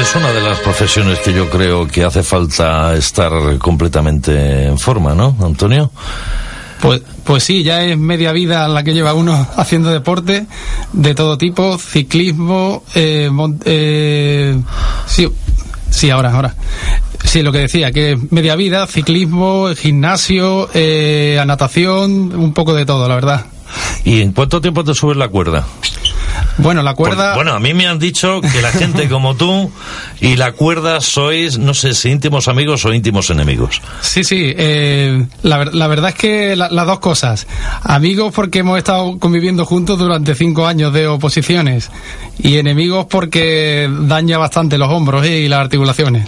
es una de las profesiones que yo creo que hace falta estar completamente en forma, ¿no, Antonio? Pues, pues sí, ya es media vida la que lleva uno haciendo deporte de todo tipo, ciclismo, eh, eh, sí, sí, ahora, ahora. Sí, lo que decía, que media vida, ciclismo, gimnasio, eh, natación, un poco de todo, la verdad. ¿Y en cuánto tiempo te subes la cuerda? Bueno, la cuerda. bueno, a mí me han dicho que la gente como tú y la cuerda sois, no sé si íntimos amigos o íntimos enemigos. Sí, sí. Eh, la, verdad es que las dos cosas. Amigos porque hemos estado conviviendo juntos durante cinco años de oposiciones. Y enemigos porque daña bastante los hombros y las articulaciones.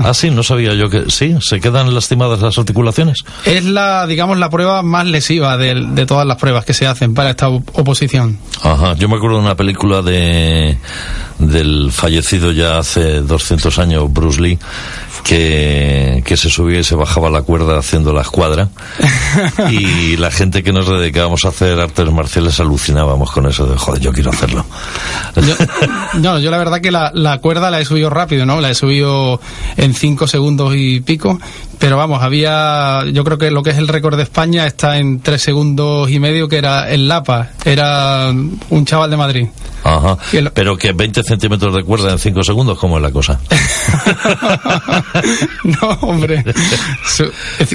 ah, sí, no sabía yo que. Sí, se quedan lastimadas las articulaciones. Es la, digamos, la prueba más lesiva de, de todas las pruebas que se hacen para esta oposición. Ajá, yo me acuerdo de una película de del fallecido ya hace 200 años Bruce Lee que, que se subía y se bajaba la cuerda haciendo la escuadra. Y la gente que nos dedicábamos a hacer artes marciales alucinábamos con eso de joder yo quiero hacerlo yo, no yo la verdad que la, la cuerda la he subido rápido no la he subido en 5 segundos y pico pero vamos había yo creo que lo que es el récord de España está en 3 segundos y medio que era el Lapa. Era un chaval de Madrid Ajá. Pero que 20 centímetros de cuerda en 5 segundos, ¿cómo es la cosa? no, hombre.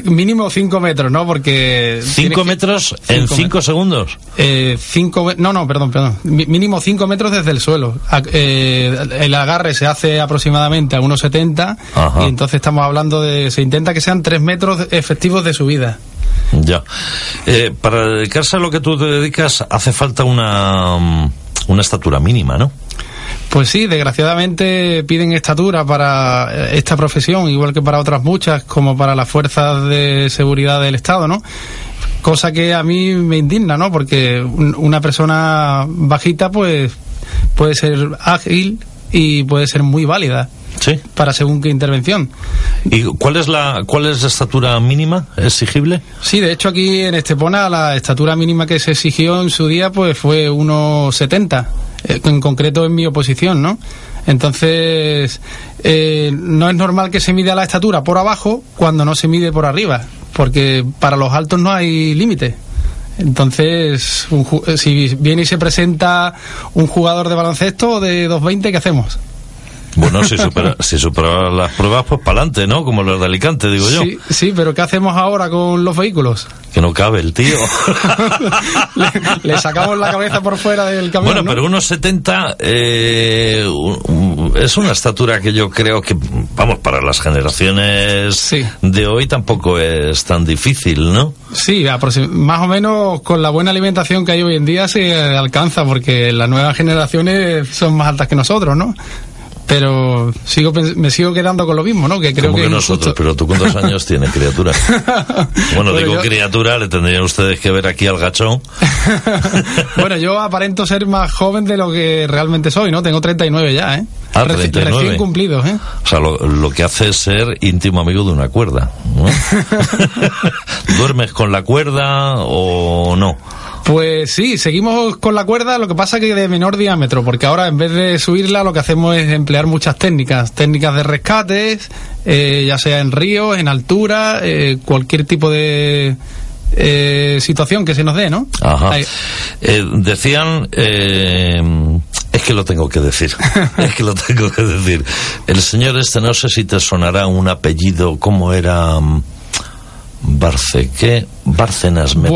mínimo 5 metros, ¿no? Porque... ¿5 metros en 5 segundos? Eh, cinco, no, no, perdón, perdón. Mínimo 5 metros desde el suelo. Eh, el agarre se hace aproximadamente a unos 70 y entonces estamos hablando de... Se intenta que sean 3 metros efectivos de subida. Ya. Eh, para dedicarse a lo que tú te dedicas, hace falta una mm, una estatura mínima, ¿no? Pues sí, desgraciadamente piden estatura para eh, esta profesión, igual que para otras muchas, como para las fuerzas de seguridad del Estado, ¿no? Cosa que a mí me indigna, ¿no? Porque una persona bajita, pues, puede ser ágil y puede ser muy válida. Sí. Para según qué intervención. ¿Y cuál es la cuál es la estatura mínima exigible? Sí, de hecho aquí en Estepona la estatura mínima que se exigió en su día pues fue 1,70, eh, en concreto en mi oposición, ¿no? Entonces, eh, no es normal que se mida la estatura por abajo cuando no se mide por arriba, porque para los altos no hay límite. Entonces, si viene y se presenta un jugador de baloncesto de 2.20, ¿qué hacemos? Bueno, si supera, si las pruebas, pues para adelante, ¿no? Como los de Alicante, digo yo. Sí, sí, pero ¿qué hacemos ahora con los vehículos? Que no cabe el tío. le, sacamos la cabeza por fuera del camión. Bueno, pero unos 70 eh, es una estatura que yo creo que, vamos, para las generaciones de hoy tampoco es tan difícil, ¿no? Sí, más o menos con la buena alimentación que hay hoy en día se alcanza, porque las nuevas generaciones son más altas que nosotros, ¿no? Pero sigo me sigo quedando con lo mismo, ¿no? Que creo que, nosotros, pero tú cuántos años tienes, criatura. Bueno, digo criatura, le tendrían ustedes que ver aquí al gachón. bueno, yo aparento ser más joven de lo que realmente soy, ¿no? Tengo 39 ya, ¿eh? Ah, 39. Recién cumplidos, ¿eh? O sea, lo, lo, que hace es ser íntimo amigo de una cuerda, ¿no? ¿Duermes con la cuerda o no? Pues sí, seguimos con la cuerda, lo que pasa que de menor diámetro, porque ahora en vez de subirla lo que hacemos es emplear muchas técnicas, técnicas de rescates, eh, ya sea en ríos, en altura, eh, cualquier tipo de eh, situación que se nos dé, ¿no? Ajá. decían, es que lo tengo que decir, es que lo tengo que decir. El señor este, no sé si te sonará un apellido, ¿cómo era? Barce, ¿qué? Bárcenas me,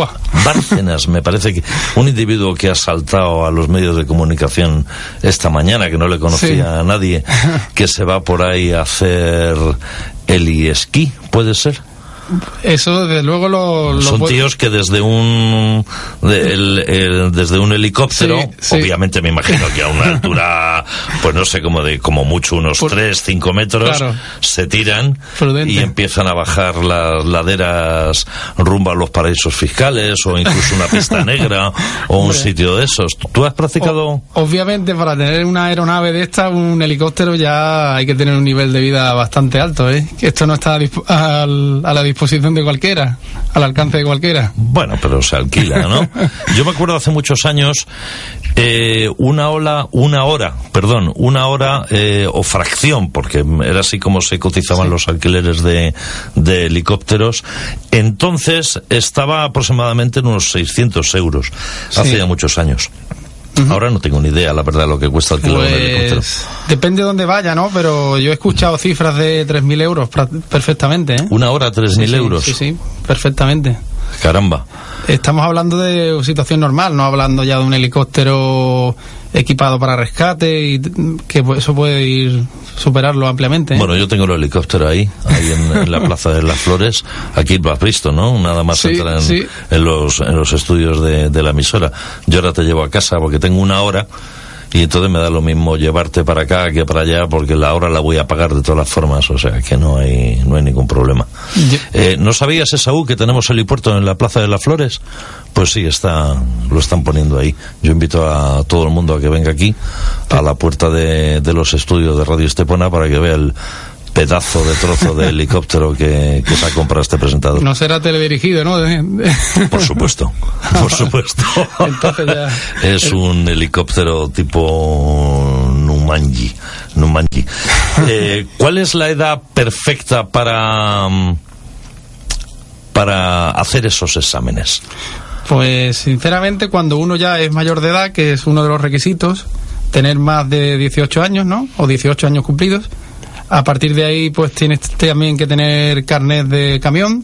Bárcenas, me parece que un individuo que ha saltado a los medios de comunicación esta mañana, que no le conocía a nadie, que se va por ahí a hacer el esquí, ¿puede ser? Eso, desde luego, lo. Son tíos que desde un. desde un helicóptero, obviamente me imagino que a una altura, pues no sé, como de como mucho unos 3, 5 metros, se tiran y empiezan a bajar las laderas rumbo a los paraísos fiscales o incluso una pista negra o un sitio de esos. ¿Tú has practicado.? obviamente, para tener una aeronave de esta, un helicóptero, ya hay que tener un nivel de vida bastante alto, ¿eh? Que esto no está a, a la disposición disposición de cualquiera, al alcance de cualquiera. Bueno, pero se alquila, ¿no? Yo me acuerdo hace muchos años, eh, una ola, una hora, perdón, una hora eh, o fracción, porque era así como se cotizaban los alquileres de, de helicópteros. Entonces estaba aproximadamente en unos 600 euros, hace ya muchos años. Ahora no tengo ni idea, la verdad, lo que cuesta un helicóptero. Pues, depende de dónde vaya, ¿no? Pero yo he escuchado cifras de 3.000 euros perfectamente, ¿eh? Una hora, 3.000 Sí, euros. Sí, sí, perfectamente. Caramba. Estamos hablando de situación normal, no hablando ya de un helicóptero equipado para rescate y que eso puede ir superarlo ampliamente. ¿eh? Bueno, yo tengo el helicóptero ahí, ahí en, en la Plaza de las Flores. Aquí lo has visto, ¿no? Nada más Sí, entrar en, sí. en los, en los estudios de, de la emisora. Yo ahora te llevo a casa porque tengo una hora y entonces me da lo mismo llevarte para acá que para allá porque la hora la voy a pagar de todas las formas, o sea que no hay, no hay ningún problema. Yo- Eh, ¿No sabías, Esaú, que tenemos helipuerto en la Plaza de las Flores? Pues sí, está, lo están poniendo ahí. Yo invito a todo el mundo a que venga aquí, a la puerta de, de los estudios de Radio Estepona, para que vea el pedazo de trozo de helicóptero que, que se ha comprado este presentador. No será teledirigido, ¿no? Por supuesto, por supuesto. Entonces ya- Es un helicóptero tipo Numanji. Numanji. Eh, ¿Cuál es la edad perfecta para, para hacer esos exámenes? Pues sinceramente cuando uno ya es mayor de edad, que es uno de los requisitos, tener más de 18 años, ¿no? O 18 años cumplidos. A partir de ahí pues tienes también que tener carnet de camión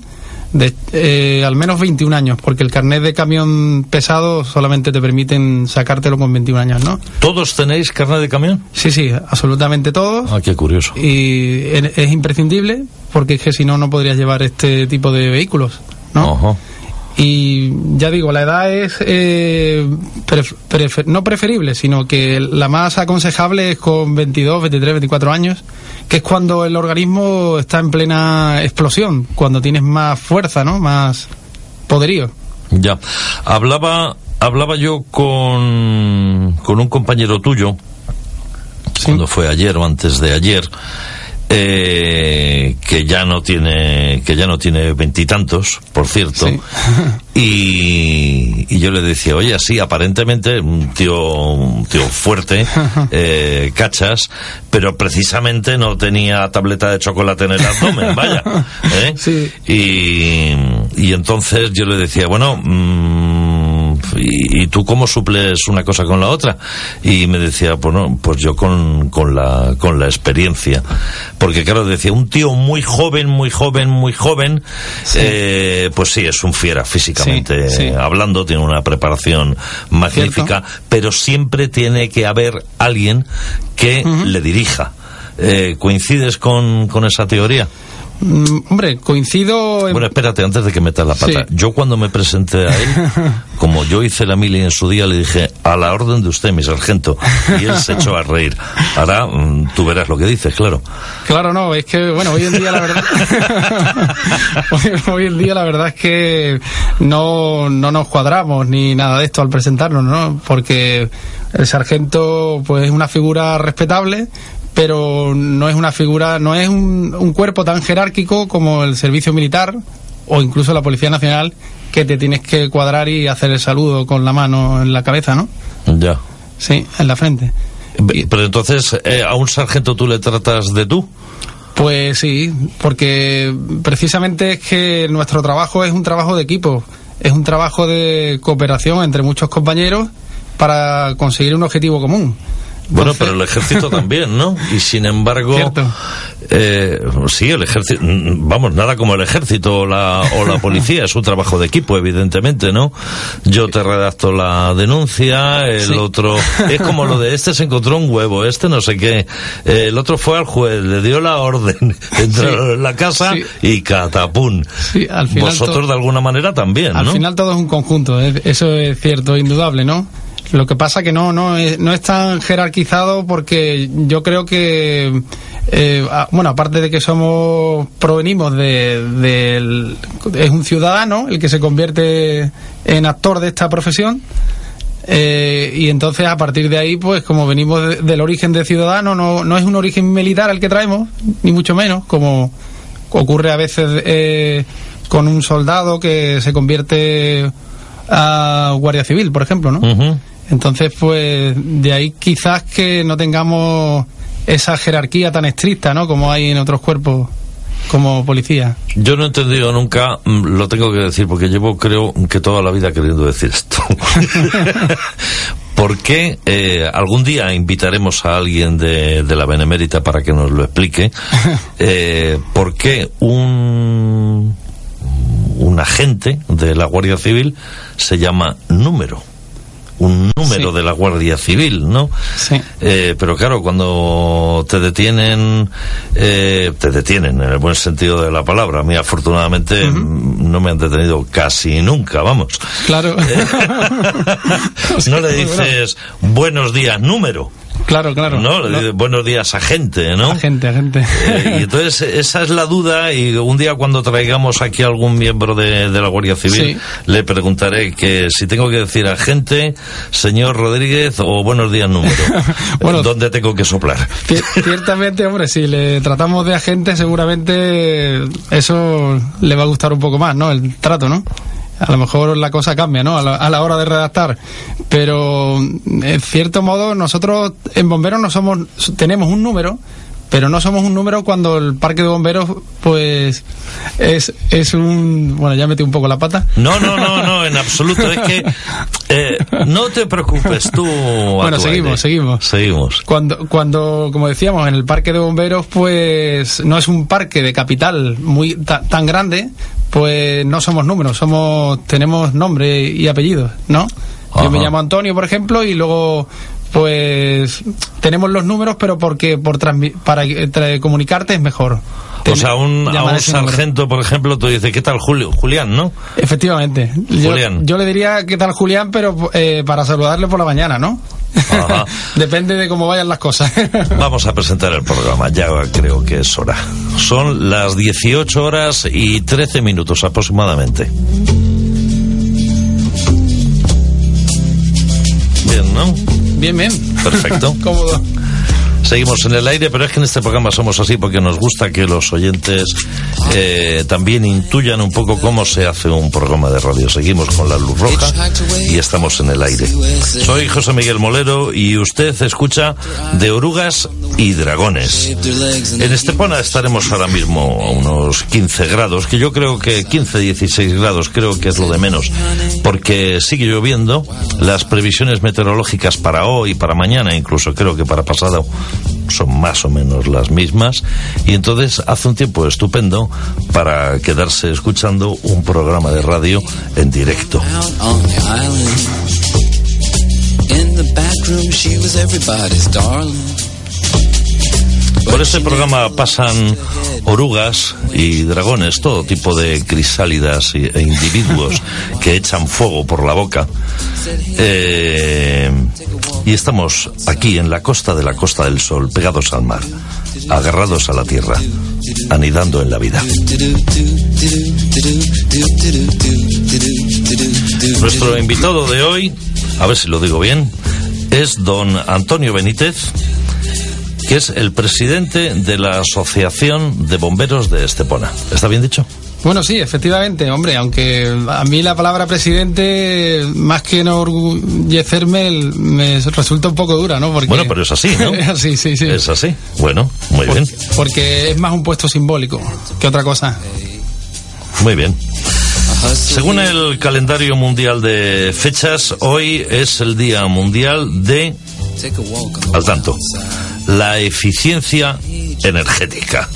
de eh, al menos 21 años, porque el carnet de camión pesado solamente te permiten sacártelo con 21 años, ¿no? ¿Todos tenéis carnet de camión? Sí, sí, absolutamente todos. Ah, qué curioso. Y en- es imprescindible, porque es que si no, no podrías llevar este tipo de vehículos, ¿no? Ajá. Y ya digo, la edad es eh, pref- prefer- no preferible, sino que la más aconsejable es con 22, 23, 24 años, que es cuando el organismo está en plena explosión, cuando tienes más fuerza, ¿no? Más poderío. Ya. Hablaba, hablaba yo con, con un compañero tuyo, cuando fue ayer o antes de ayer, eh, que ya no tiene, que ya no tiene veintitantos, por cierto. Sí. Y, y yo le decía, oye, sí, aparentemente un tío, un tío fuerte, eh, cachas, pero precisamente no tenía tableta de chocolate en el abdomen, vaya. ¿eh? Sí. Y, y entonces yo le decía, bueno, mm, ¿y, y tú cómo suples una cosa con la otra? Y me decía, bueno, pues yo con, con, la, con la experiencia. Porque claro, decía, un tío muy joven, muy joven, muy joven, eh, pues sí, es un fiera físicamente Sí, sí. hablando, tiene una preparación magnífica, pero siempre tiene que haber alguien que le dirija. Eh, ¿Coincides con, con esa teoría? Mm, hombre, coincido en... Bueno, espérate, antes de que metas la pata. Sí. Yo cuando me presenté a él, como yo hice la mili en su día, le dije, a la orden de usted, mi sargento. Y él se echó a reír. Ahora mm, tú verás lo que dices, claro. Claro, no, es que, bueno, hoy en día la verdad. hoy, hoy en día la verdad es que no, no nos cuadramos ni nada de esto al presentarnos, ¿no? Porque el sargento, pues es una figura respetable, pero no es una figura, no es un, un cuerpo tan jerárquico como el servicio militar o incluso la Policía Nacional, que te tienes que cuadrar y hacer el saludo con la mano en la cabeza, ¿no? Ya. Sí, en la frente. Pero entonces, eh, ¿a un sargento tú le tratas de tú? Pues sí, porque precisamente es que nuestro trabajo es un trabajo de equipo, es un trabajo de cooperación entre muchos compañeros para conseguir un objetivo común. Bueno, pero el ejército también, ¿no? Y sin embargo, eh, sí, el ejército, vamos, nada como el ejército o la, o la policía, es un trabajo de equipo, evidentemente, ¿no? Yo te redacto la denuncia, el Sí. otro, es como lo de este se encontró un huevo, este no sé qué, eh, el otro fue al juez, le dio la orden, entraron en la casa Sí. y catapún. Sí, al final Vosotros de alguna manera también, Al ¿no? final todo es un conjunto, es- eso es cierto, indudable, ¿no? Lo que pasa que no, no es, no es tan jerarquizado porque yo creo que, eh, bueno, aparte de que somos, provenimos de, es un ciudadano el que se convierte en actor de esta profesión. eh, y entonces a partir de ahí, pues como venimos de- del origen de ciudadano, no, no es un origen militar el que traemos, ni mucho menos, como, ocurre a veces eh, con un soldado que se convierte a guardia civil, por ejemplo, ¿no? Entonces, pues de ahí quizás que no tengamos esa jerarquía tan estricta, ¿no? Como hay en otros cuerpos como policía. Yo no he entendido nunca, mm, lo tengo que decir porque llevo creo que toda la vida queriendo decir esto. ¿Por qué eh, algún día invitaremos a alguien de, la Benemérita para que nos lo explique? Eh, ¿Por qué un, un agente de la Guardia Civil se llama número? Un número de la Guardia Civil, ¿no? Sí. Eh, pero claro, cuando te detienen, eh, te detienen en el buen sentido de la palabra. A mí, afortunadamente, no me han detenido casi nunca, vamos. Claro. Eh, no le dices buenos días, número. Claro, claro. ¿No? Buenos días, agente, ¿no? Agente, agente. Eh, y entonces esa es la duda y un día cuando traigamos aquí a algún miembro de, la Guardia Civil le preguntaré que si tengo que decir agente, señor Rodríguez o buenos días número. bueno, ¿Dónde tengo que soplar? Ciertamente, hombre, si le tratamos de agente seguramente eso le va a gustar un poco más, ¿no? El trato, ¿no? A lo mejor la cosa cambia, ¿no? A la, hora de redactar. Pero, en cierto modo, nosotros en bomberos no somos, tenemos un número, pero no somos un número cuando el parque de bomberos pues es, es un bueno ya metí un poco la pata. No no no no en absoluto. Es que eh, no te preocupes tú bueno seguimos seguimos. Seguimos. Cuando cuando como decíamos en el parque de bomberos pues no es un parque de capital muy tan grande pues no somos números, somos tenemos nombre y apellidos, ¿no? Yo me llamo Antonio, por ejemplo, y luego pues tenemos los números, pero porque por para comunicarte es mejor. O sea, un, a un sargento, por ejemplo, tú dices, ¿qué tal Julio? Julián, ¿no? Efectivamente. Julián. Yo, le diría, ¿qué tal Julián? Pero eh, para saludarle por la mañana, ¿no? Depende de cómo vayan las cosas. Vamos a presentar el programa, ya creo que es hora. Son las 18 horas y 13 minutos aproximadamente. Bien, ¿no? Bien, bien. Perfecto. Cómodo. Seguimos en el aire, pero es que en este programa somos así porque nos gusta que los oyentes eh, también intuyan un poco cómo se hace un programa de radio. Seguimos con la luz roja y estamos en el aire. Soy José Miguel Molero y usted escucha de orugas y dragones. En Estepona estaremos ahora mismo a unos 15 grados, que yo creo que 15, 16 grados creo que es lo de menos, porque sigue lloviendo. Las previsiones meteorológicas para hoy, para mañana, incluso creo que para pasado son más o menos las mismas y entonces hace un tiempo estupendo para quedarse escuchando un programa de radio en directo. Por este programa pasan orugas y dragones, todo tipo de crisálidas e individuos que echan fuego por la boca. Eh, y estamos aquí en la costa de la Costa del Sol, pegados al mar, agarrados a la tierra, anidando en la vida. Nuestro invitado de hoy, a ver si lo digo bien, es don Antonio Benítez, que es el presidente de la Asociación de Bomberos de Estepona. ¿Está bien dicho? Bueno, sí, efectivamente, hombre, aunque a mí la palabra presidente, más que enorgullecerme, me resulta un poco dura, ¿no? Porque... Bueno, pero es así, ¿no? sí, sí, sí. Es así. Bueno, muy bien. Porque es más un puesto simbólico que otra cosa. Muy bien. Según el calendario mundial de fechas, hoy es el Día Mundial de... Al tanto la eficiencia energética.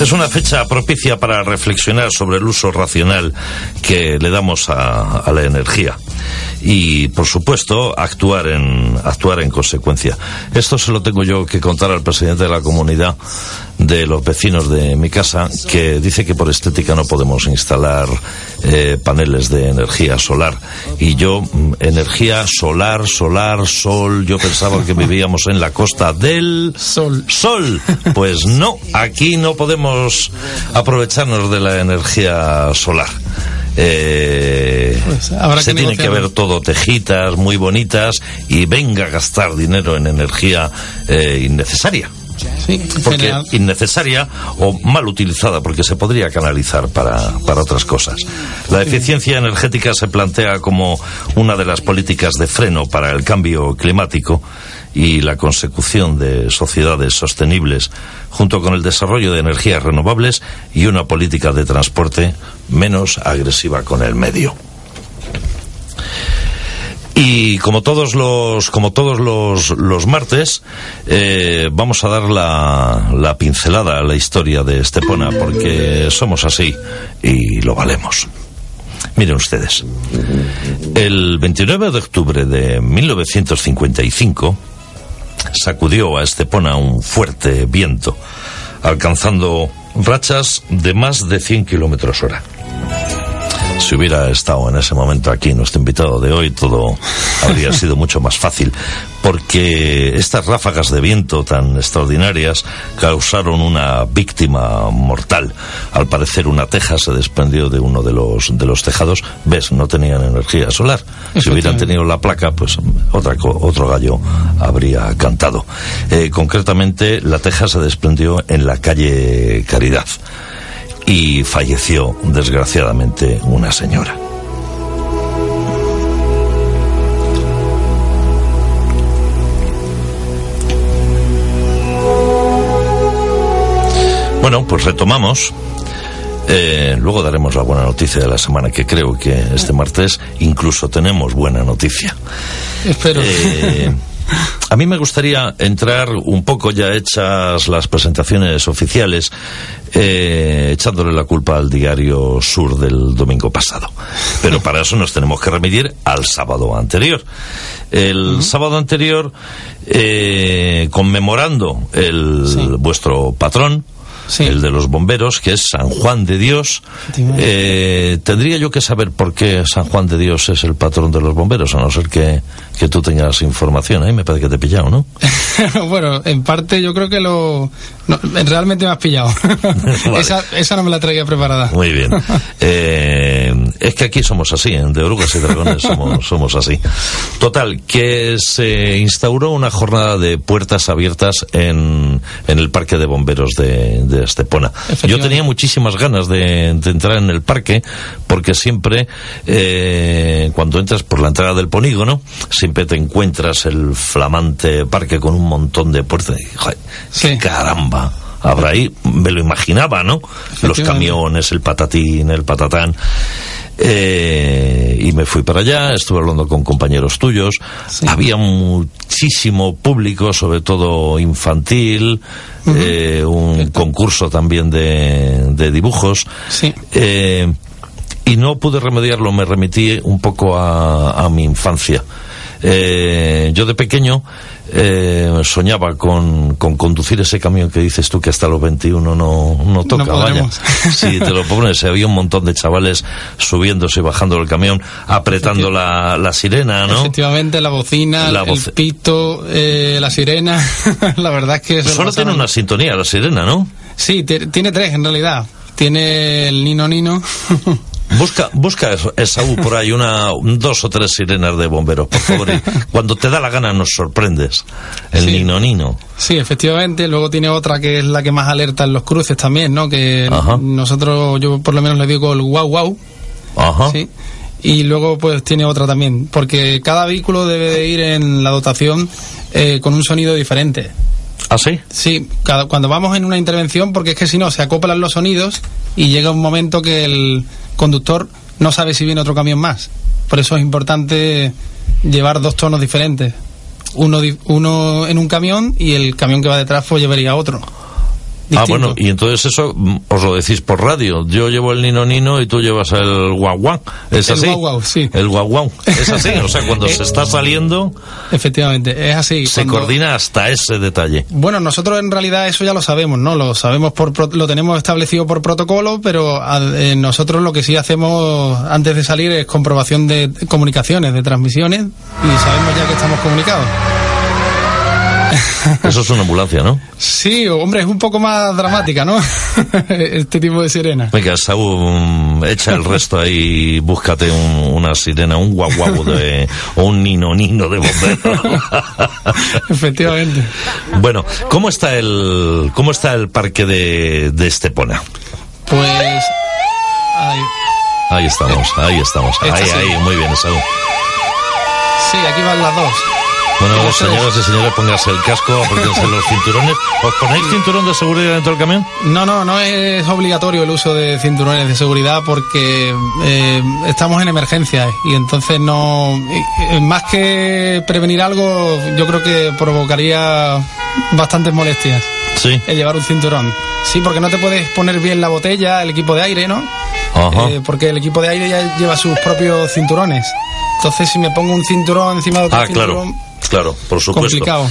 Es una fecha propicia para reflexionar sobre el uso racional que le damos a, la energía y, por supuesto, actuar en, actuar en consecuencia. Esto se lo tengo yo que contar al presidente de la comunidad de los vecinos de mi casa, que dice que por estética no podemos instalar eh, paneles de energía solar. Y yo, mm, energía solar, solar, sol, yo pensaba que vivíamos en la costa del sol. Sol. Pues no, aquí no podemos aprovecharnos de la energía solar. Eh, pues se tiene que ver todo tejitas muy bonitas y venga a gastar dinero en energía eh, innecesaria. Porque innecesaria o mal utilizada porque se podría canalizar para, para otras cosas. La eficiencia energética se plantea como una de las políticas de freno para el cambio climático y la consecución de sociedades sostenibles, junto con el desarrollo de energías renovables y una política de transporte menos agresiva con el medio. Y como todos los, como todos los, los martes, eh, vamos a dar la, la pincelada a la historia de Estepona, porque somos así y lo valemos. Miren ustedes, el 29 de octubre de 1955 sacudió a Estepona un fuerte viento, alcanzando rachas de más de 100 kilómetros hora si hubiera estado en ese momento aquí nuestro invitado de hoy, todo habría sido mucho más fácil, porque estas ráfagas de viento tan extraordinarias causaron una víctima mortal. Al parecer una teja se desprendió de uno de los, de los tejados. Ves, no tenían energía solar. Si hubieran tenido la placa, pues otra, otro gallo habría cantado. Eh, concretamente, la teja se desprendió en la calle Caridad y falleció desgraciadamente una señora. Bueno, pues retomamos. Eh, luego daremos la buena noticia de la semana, que creo que este martes incluso tenemos buena noticia. Espero. Eh, a mí me gustaría entrar un poco ya hechas las presentaciones oficiales, eh, echándole la culpa al diario Sur del domingo pasado. Pero para eso nos tenemos que remitir al sábado anterior. El sábado anterior, eh, conmemorando el vuestro patrón, el de los bomberos, que es San Juan de Dios. Eh, tendría yo que saber por qué San Juan de Dios es el patrón de los bomberos, a no ser que, que tú tengas información. Ahí me parece que te he pillado, ¿no? bueno, en parte yo creo que lo... realmente me has pillado. esa, esa no me la traía preparada. Muy bien. Eh, es que aquí somos así, en De Orugas y Dragones somos, somos así. Total, que se instauró una jornada de puertas abiertas en, en el Parque de Bomberos de Estepona. Yo tenía muchísimas ganas de, entrar en el parque porque siempre eh, cuando entras por la entrada del polígono siempre te encuentras el flamante parque con un montón de puertas. Y, Caramba habrá ahí, me lo imaginaba, ¿no? Los camiones, el patatín, el patatán. Eh, y me fui para allá, estuve hablando con compañeros tuyos. Había muchísimo público, sobre todo infantil, eh, un concurso también de, dibujos. Eh, y no pude remediarlo, me remití un poco a, a mi infancia. Yo de pequeño eh, soñaba con, con, conducir ese camión que dices tú que hasta los 21 no, no toca, vaya. Si te lo pones, había un montón de chavales subiéndose y bajando del camión, apretando la, la sirena, ¿no? Efectivamente, la bocina, el pito, eh, la sirena, la verdad es que... Solo tiene una sintonía la sirena, ¿no? Sí, tiene tres en realidad. Tiene el Nino Nino. Busca, busca Esaú por ahí una, dos o tres sirenas de bomberos, por favor. cuando te da la gana nos sorprendes. El Nino Nino. Sí, efectivamente. Luego tiene otra que es la que más alerta en los cruces también, ¿no? Que nosotros, yo por lo menos le digo el guau guau. Ajá. Sí. Y luego pues tiene otra también, porque cada vehículo debe de ir en la dotación eh, con un sonido diferente. ¿Ah, sí? Sí, cada, cuando vamos en una intervención, porque es que si no, se acoplan los sonidos y llega un momento que el conductor no sabe si viene otro camión más. Por eso es importante llevar dos tonos diferentes. Uno, uno en un camión y el camión que va detrás pues llevaría otro. Ah, bueno, y entonces eso mm, os lo decís por radio. Yo llevo el Nino Nino y tú llevas el guau ¿Es así? El guau, sí. El guau Es así. O sea, cuando se está saliendo. Efectivamente, es así. Se coordina hasta ese detalle. Bueno, nosotros en realidad eso ya lo sabemos, ¿no? Lo sabemos por. Lo tenemos establecido por protocolo, pero eh, nosotros lo que sí hacemos antes de salir es comprobación de comunicaciones, de transmisiones, y sabemos ya que estamos comunicados. Eso es una ambulancia, ¿no? Sí, hombre, es un poco más dramática, ¿no? este tipo de sirena. Venga, Saúl, echa el resto ahí, búscate una sirena, un guaguabo de, o un nino nino de bombero. Efectivamente. Bueno, ¿cómo está el, cómo está el parque de, de Estepona? Pues, ahí, estamos, ahí estamos, ahí, ahí, muy bien, Saúl. Sí, aquí van las dos. Bueno, señoras y señores, pónganse el casco, apréndense los cinturones. ¿Os ponéis cinturón de seguridad dentro del camión? No, no, no es obligatorio el uso de cinturones de seguridad porque eh, estamos en emergencia y entonces no. Más que prevenir algo, yo creo que provocaría bastantes molestias. Sí. El llevar un cinturón. Sí, porque no te puedes poner bien la botella, el equipo de aire, ¿no? Ajá. Eh, porque el equipo de aire ya lleva sus propios cinturones. Entonces, si me pongo un cinturón encima de otro ah, cinturón, claro Claro, por supuesto. Complicado.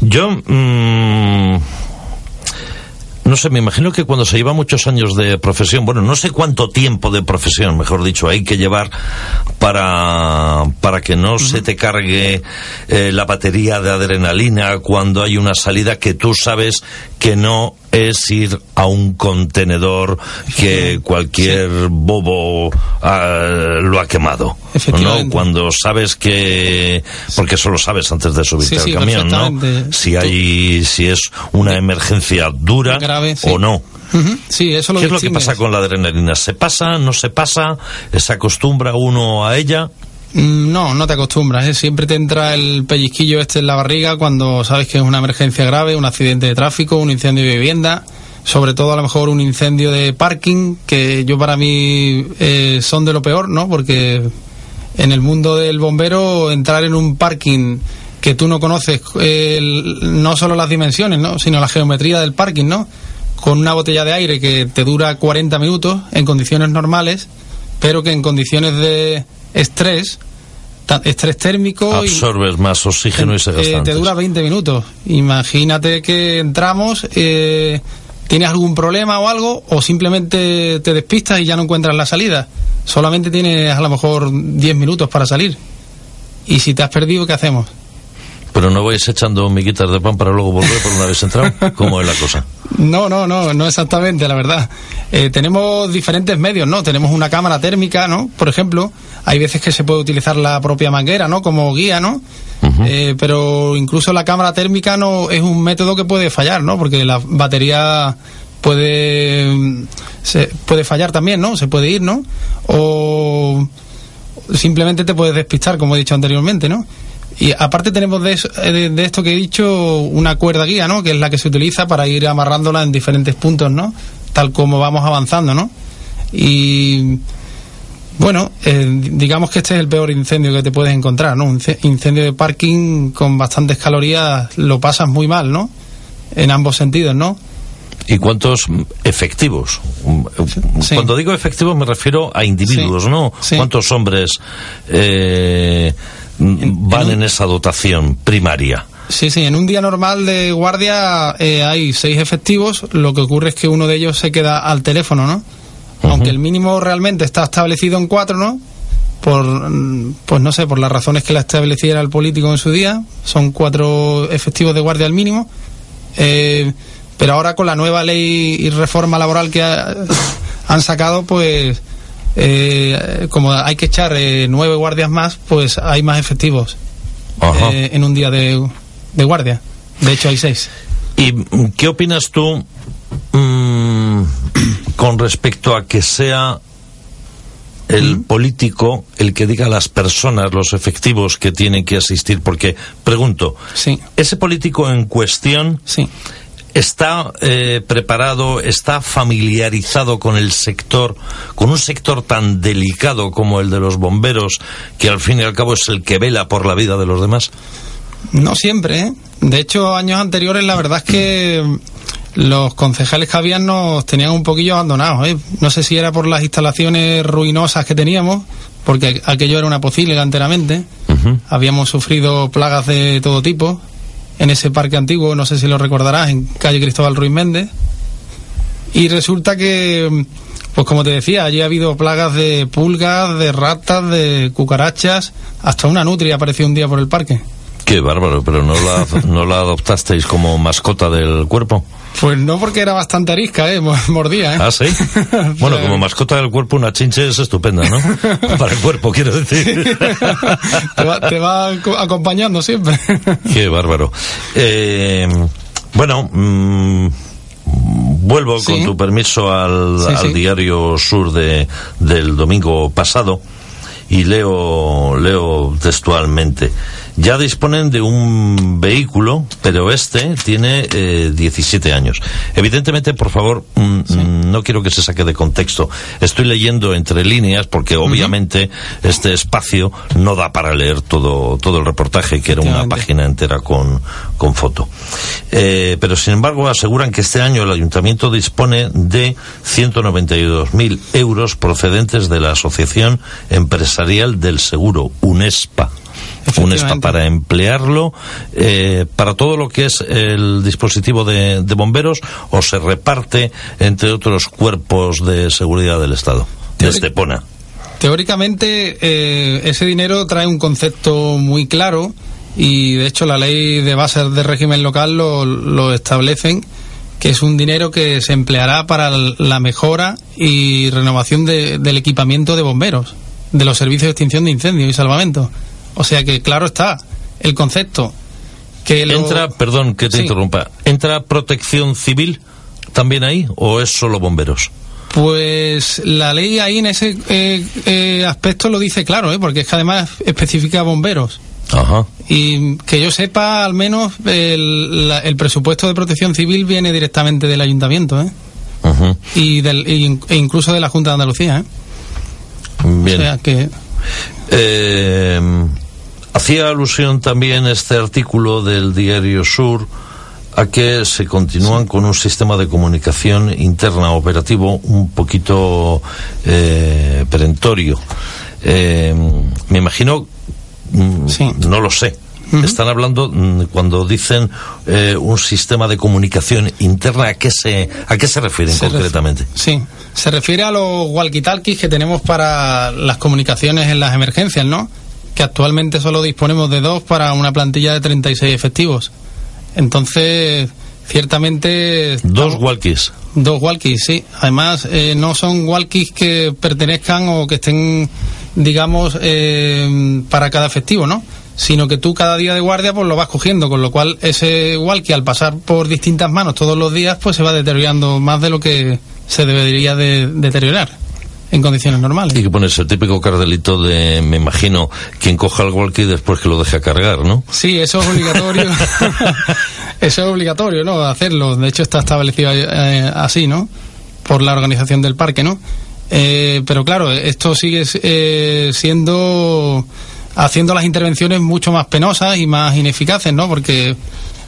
Yo. Mmm, no sé, me imagino que cuando se lleva muchos años de profesión, bueno, no sé cuánto tiempo de profesión, mejor dicho, hay que llevar para, para que no se te cargue eh, la batería de adrenalina cuando hay una salida que tú sabes que no es ir a un contenedor que cualquier bobo ah, lo ha quemado. ¿no? Cuando sabes que, porque eso lo sabes antes de subirte al camión, ¿no? Si hay, si es una emergencia dura o no. Sí, eso lo ¿Qué es lo que pasa con la adrenalina? ¿Se pasa? ¿No se pasa? ¿Se acostumbra uno a ella? Mm, no, no te acostumbras, ¿eh? siempre te entra el pellizquillo este en la barriga cuando sabes que es una emergencia grave, un accidente de tráfico, un incendio de vivienda, sobre todo a lo mejor un incendio de parking, que yo para mí eh, son de lo peor, ¿no? Porque en el mundo del bombero entrar en un parking que tú no conoces no solo las dimensiones, ¿no? sino la geometría del parking, ¿no? Con una botella de aire que te dura 40 minutos en condiciones normales, pero que en condiciones de estrés, estrés térmico. Absorbes más oxígeno y se eh, Te dura 20 minutos. Imagínate que entramos, eh, tienes algún problema o algo, o simplemente te despistas y ya no encuentras la salida. Solamente tienes a lo mejor 10 minutos para salir. Y si te has perdido, ¿qué hacemos? Pero no vais echando miguitas de pan para luego volver por una vez entrado. ¿Cómo es la cosa? No, no, no, no exactamente, la verdad. Eh, tenemos diferentes medios, ¿no? Tenemos una cámara térmica, ¿no? Por ejemplo, hay veces que se puede utilizar la propia manguera, ¿no? Como guía, ¿no? Eh, pero incluso la cámara térmica no es un método que puede fallar, ¿no? Porque la batería puede se puede fallar también, ¿no? Se puede ir, ¿no? O simplemente te puedes despistar, como he dicho anteriormente, ¿no? Y aparte tenemos eh, de, esto que he dicho una cuerda guía, ¿no? Que es la que se utiliza para ir amarrándola en diferentes puntos, ¿no? Tal como vamos avanzando, ¿no? Y bueno, eh, digamos que este es el peor incendio que te puedes encontrar, ¿no? Un incendio de parking con bastantes calorías lo pasas muy mal, ¿no? En ambos sentidos, ¿no? ¿Y cuántos efectivos? Cuando digo efectivos me refiero a individuos, ¿no? ¿Cuántos hombres eh, van en, esa dotación primaria. Sí, sí, en un día normal de guardia eh, hay seis efectivos, lo que ocurre es que uno de ellos se queda al teléfono, ¿no? Aunque el mínimo realmente está establecido en cuatro, ¿no? Por, pues no sé, por las razones que la estableciera el político en su día, son cuatro efectivos de guardia al mínimo. Eh, pero ahora con la nueva ley y reforma laboral que han sacado, pues eh, como hay que echar eh, nueve guardias más, pues hay más efectivos eh, en un día de, guardia. De hecho, hay seis. ¿Y qué opinas tú mm, con respecto a que sea el político el que diga a las personas los efectivos que tienen que asistir? Porque, pregunto, sí. ese político en cuestión sí está eh, preparado, está familiarizado con el sector, con un sector tan delicado como el de los bomberos, que al fin y al cabo es el que vela por la vida de los demás? No siempre, ¿eh? De hecho, años anteriores la verdad es que los concejales que habían nos tenían un poquillo abandonados. ¿eh? No sé si era por las instalaciones ruinosas que teníamos, porque aquello era una pocilga enteramente. Habíamos sufrido plagas de todo tipo, en ese parque antiguo, no sé si lo recordarás, en calle Cristóbal Ruiz Méndez. Y resulta que, pues como te decía, allí ha habido plagas de pulgas, de ratas, de cucarachas, hasta una nutria apareció un día por el parque. Qué bárbaro, pero ¿no la, no la adoptasteis como mascota del cuerpo? Pues no, porque era bastante arisca, ¿eh? Mordía, ¿eh? Ah, sí. Bueno, como mascota del cuerpo, una chinche es estupenda, ¿no? Para el cuerpo, quiero decir. te, va, acompañando siempre. Qué bárbaro. Eh, bueno, mm, vuelvo con tu permiso al, al diario Sur de, del domingo pasado y leo, leo textualmente. Ya disponen de un vehículo, pero este tiene eh, 17 años. Evidentemente, por favor, mm, mm, no quiero que se saque de contexto. Estoy leyendo entre líneas porque obviamente este espacio no da para leer todo, todo el reportaje, que era una página entera con, con foto. Eh, pero sin embargo, aseguran que este año el ayuntamiento dispone de 192.000 euros procedentes de la Asociación Empresarial del Seguro, UNESPA un para emplearlo eh, para todo lo que es el dispositivo de, bomberos o se reparte entre otros cuerpos de seguridad del Estado, de Estepona. Teóricamente, eh, ese dinero trae un concepto muy claro y, de hecho, la ley de bases de régimen local lo, lo establecen que es un dinero que se empleará para la mejora y renovación del equipamiento de bomberos, de los servicios de extinción de incendios y salvamento. O sea que, claro está, el concepto que Entra, perdón que te interrumpa, ¿entra protección civil también ahí o es solo bomberos? Pues la ley ahí en ese eh, eh, aspecto lo dice claro, ¿eh? porque es que además especifica bomberos. Ajá. Y que yo sepa, al menos el, el, presupuesto de protección civil viene directamente del ayuntamiento, ¿eh? Ajá. Y del, e incluso de la Junta de Andalucía, ¿eh? Bien. O sea que. Eh, Hacía alusión también este artículo del diario Sur a que se continúan con un sistema de comunicación interna operativo un poquito eh, perentorio. Eh, me imagino, mm, no lo sé, Están hablando mm, cuando dicen eh, un sistema de comunicación interna. ¿A qué se, a qué se refieren concretamente? sí, se refiere a los walkie-talkies que tenemos para las comunicaciones en las emergencias, ¿no? Que actualmente solo disponemos de dos para una plantilla de 36 efectivos. Entonces, ciertamente... Dos walkies. Dos walkies, sí. Además, eh, no son walkies que pertenezcan o que estén, digamos, eh, para cada efectivo, ¿no? Sino que tú cada día de guardia pues lo vas cogiendo, con lo cual ese walkie al pasar por distintas manos todos los días pues se va deteriorando más de lo que se debería de deteriorar en condiciones normales. Y que pones el típico cardelito de, me imagino, quien coja el walkie después que lo deje cargar, ¿no? Sí, eso es obligatorio. eso es obligatorio, ¿no? Hacerlo. De hecho, está establecido eh, así, ¿no? Por la organización del parque, ¿no? Eh, pero claro, esto sigue eh, siendo haciendo las intervenciones mucho más penosas y más ineficaces, ¿no? Porque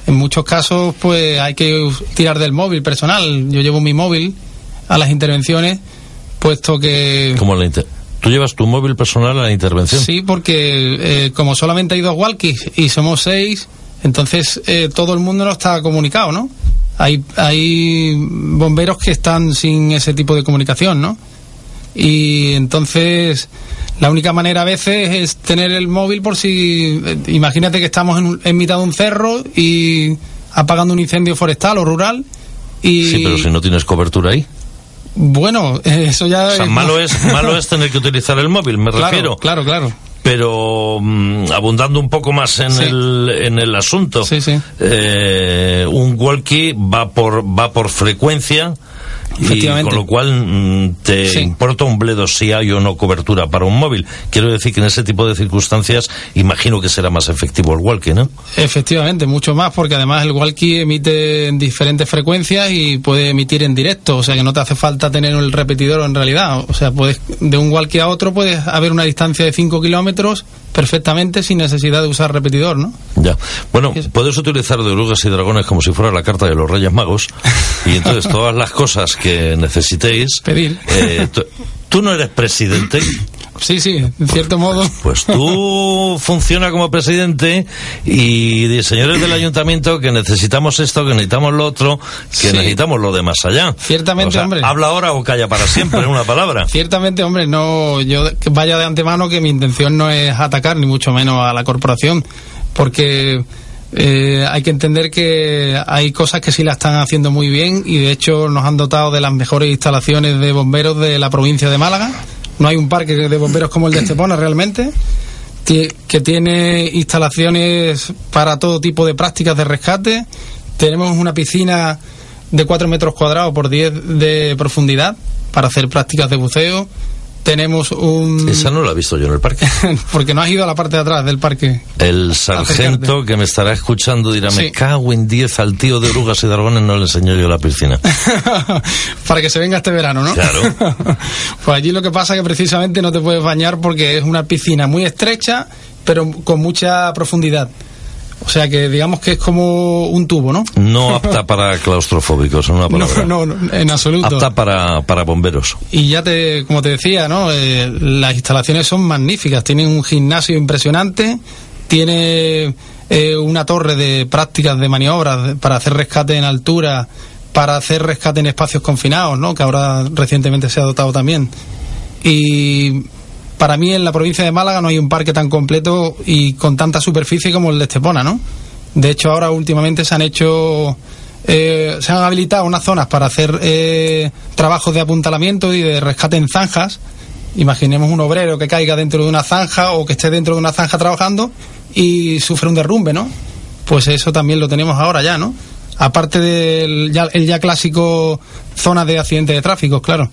en muchos casos, pues hay que tirar del móvil personal. Yo llevo mi móvil a las intervenciones puesto que... ¿Cómo la ¿Tú llevas tu móvil personal a la intervención? Sí, porque eh, como solamente hay dos walkies y somos seis, entonces eh, todo el mundo no está comunicado, ¿no? Hay, hay bomberos que están sin ese tipo de comunicación, ¿no? Y entonces la única manera a veces es tener el móvil por si... Eh, imagínate que estamos en, en mitad de un cerro y apagando un incendio forestal o rural y... Sí, pero si no tienes cobertura ahí. Bueno, eso ya. malo, es, malo es tener que utilizar el móvil, me refiero. Claro, claro. Pero mm, abundando un poco más en, el, en el asunto, sí, sí. Eh, un walkie va por, va por frecuencia y con lo cual mm, te importa un bledo si hay o no cobertura para un móvil. Quiero decir que en ese tipo de circunstancias imagino que será más efectivo el walkie, ¿no? Efectivamente, mucho más porque además el walkie emite en diferentes frecuencias y puede emitir en directo, o sea que no te hace falta tener el repetidor en realidad. O sea, puedes de un walkie a otro puedes haber una distancia de 5 kilómetros perfectamente sin necesidad de usar repetidor, ¿no? Ya. Bueno, puedes utilizar de orugas y dragones como si fuera la carta de los Reyes Magos y entonces todas las cosas que necesitéis... Pedir. Eh, ¿Tú no eres presidente? Sí, sí, en cierto modo. Pues tú funciona como presidente y señores del ayuntamiento que necesitamos esto, que necesitamos lo otro, que necesitamos lo de más allá. Ciertamente, hombre. Habla ahora o calla para siempre, en una palabra. Ciertamente, hombre, no, yo vaya de antemano que mi intención no es atacar ni mucho menos a la corporación porque eh, hay que entender que hay cosas que sí la están haciendo muy bien y de hecho nos han dotado de las mejores instalaciones de bomberos de la provincia de Málaga. No hay un parque de bomberos como el de Estepona realmente, que tiene instalaciones para todo tipo de prácticas de rescate. Tenemos una piscina de 4 metros cuadrados por 10 de profundidad para hacer prácticas de buceo tenemos un... Esa no la he visto yo en el parque. Porque no has ido a la parte de atrás del parque. El sargento que me estará escuchando dirá, me cago en 10 al tío de orugas y dragones no le enseño yo la piscina. Para que se venga este verano, ¿no? Claro. pues allí lo que pasa es que precisamente no te puedes bañar porque es una piscina muy estrecha, pero con mucha profundidad. O sea que digamos que es como un tubo, ¿no? No apta para claustrofóbicos, en una palabra. No, no, en absoluto. Apta para, para bomberos. Y ya te, como te decía, ¿no? Eh, las instalaciones son magníficas. Tienen un gimnasio impresionante, tiene eh, una torre de prácticas de maniobras para hacer rescate en altura, para hacer rescate en espacios confinados, ¿no? Que ahora recientemente se ha dotado también. Y para mí en la provincia de Málaga no hay un parque tan completo y con tanta superficie como el de Estepona, ¿no? De hecho, ahora últimamente se han hecho, eh, se han habilitado unas zonas para hacer eh, trabajos de apuntalamiento y de rescate en zanjas. Imaginemos un obrero que caiga dentro de una zanja o que esté dentro de una zanja trabajando y sufre un derrumbe, ¿no? Pues eso también lo tenemos ahora ya, ¿no? Aparte del ya, el ya clásico zona de accidentes de tráfico, claro.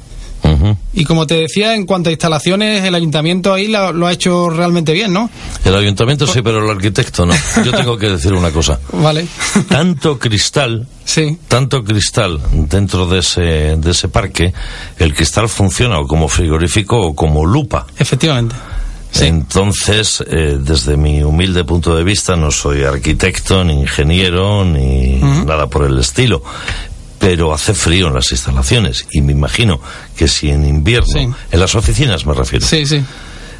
Y como te decía, en cuanto a instalaciones, el ayuntamiento ahí lo, ha hecho realmente bien, ¿no? El ayuntamiento sí, pero el arquitecto no. Yo tengo que decir una cosa. Vale. Tanto cristal, sí. tanto cristal dentro de ese, de ese parque, el cristal funciona o como frigorífico o como lupa. Efectivamente. Entonces, eh, desde mi humilde punto de vista, no soy arquitecto, ni ingeniero, ni nada por el estilo pero hace frío en las instalaciones y me imagino que si en invierno, en las oficinas me refiero, sí, sí.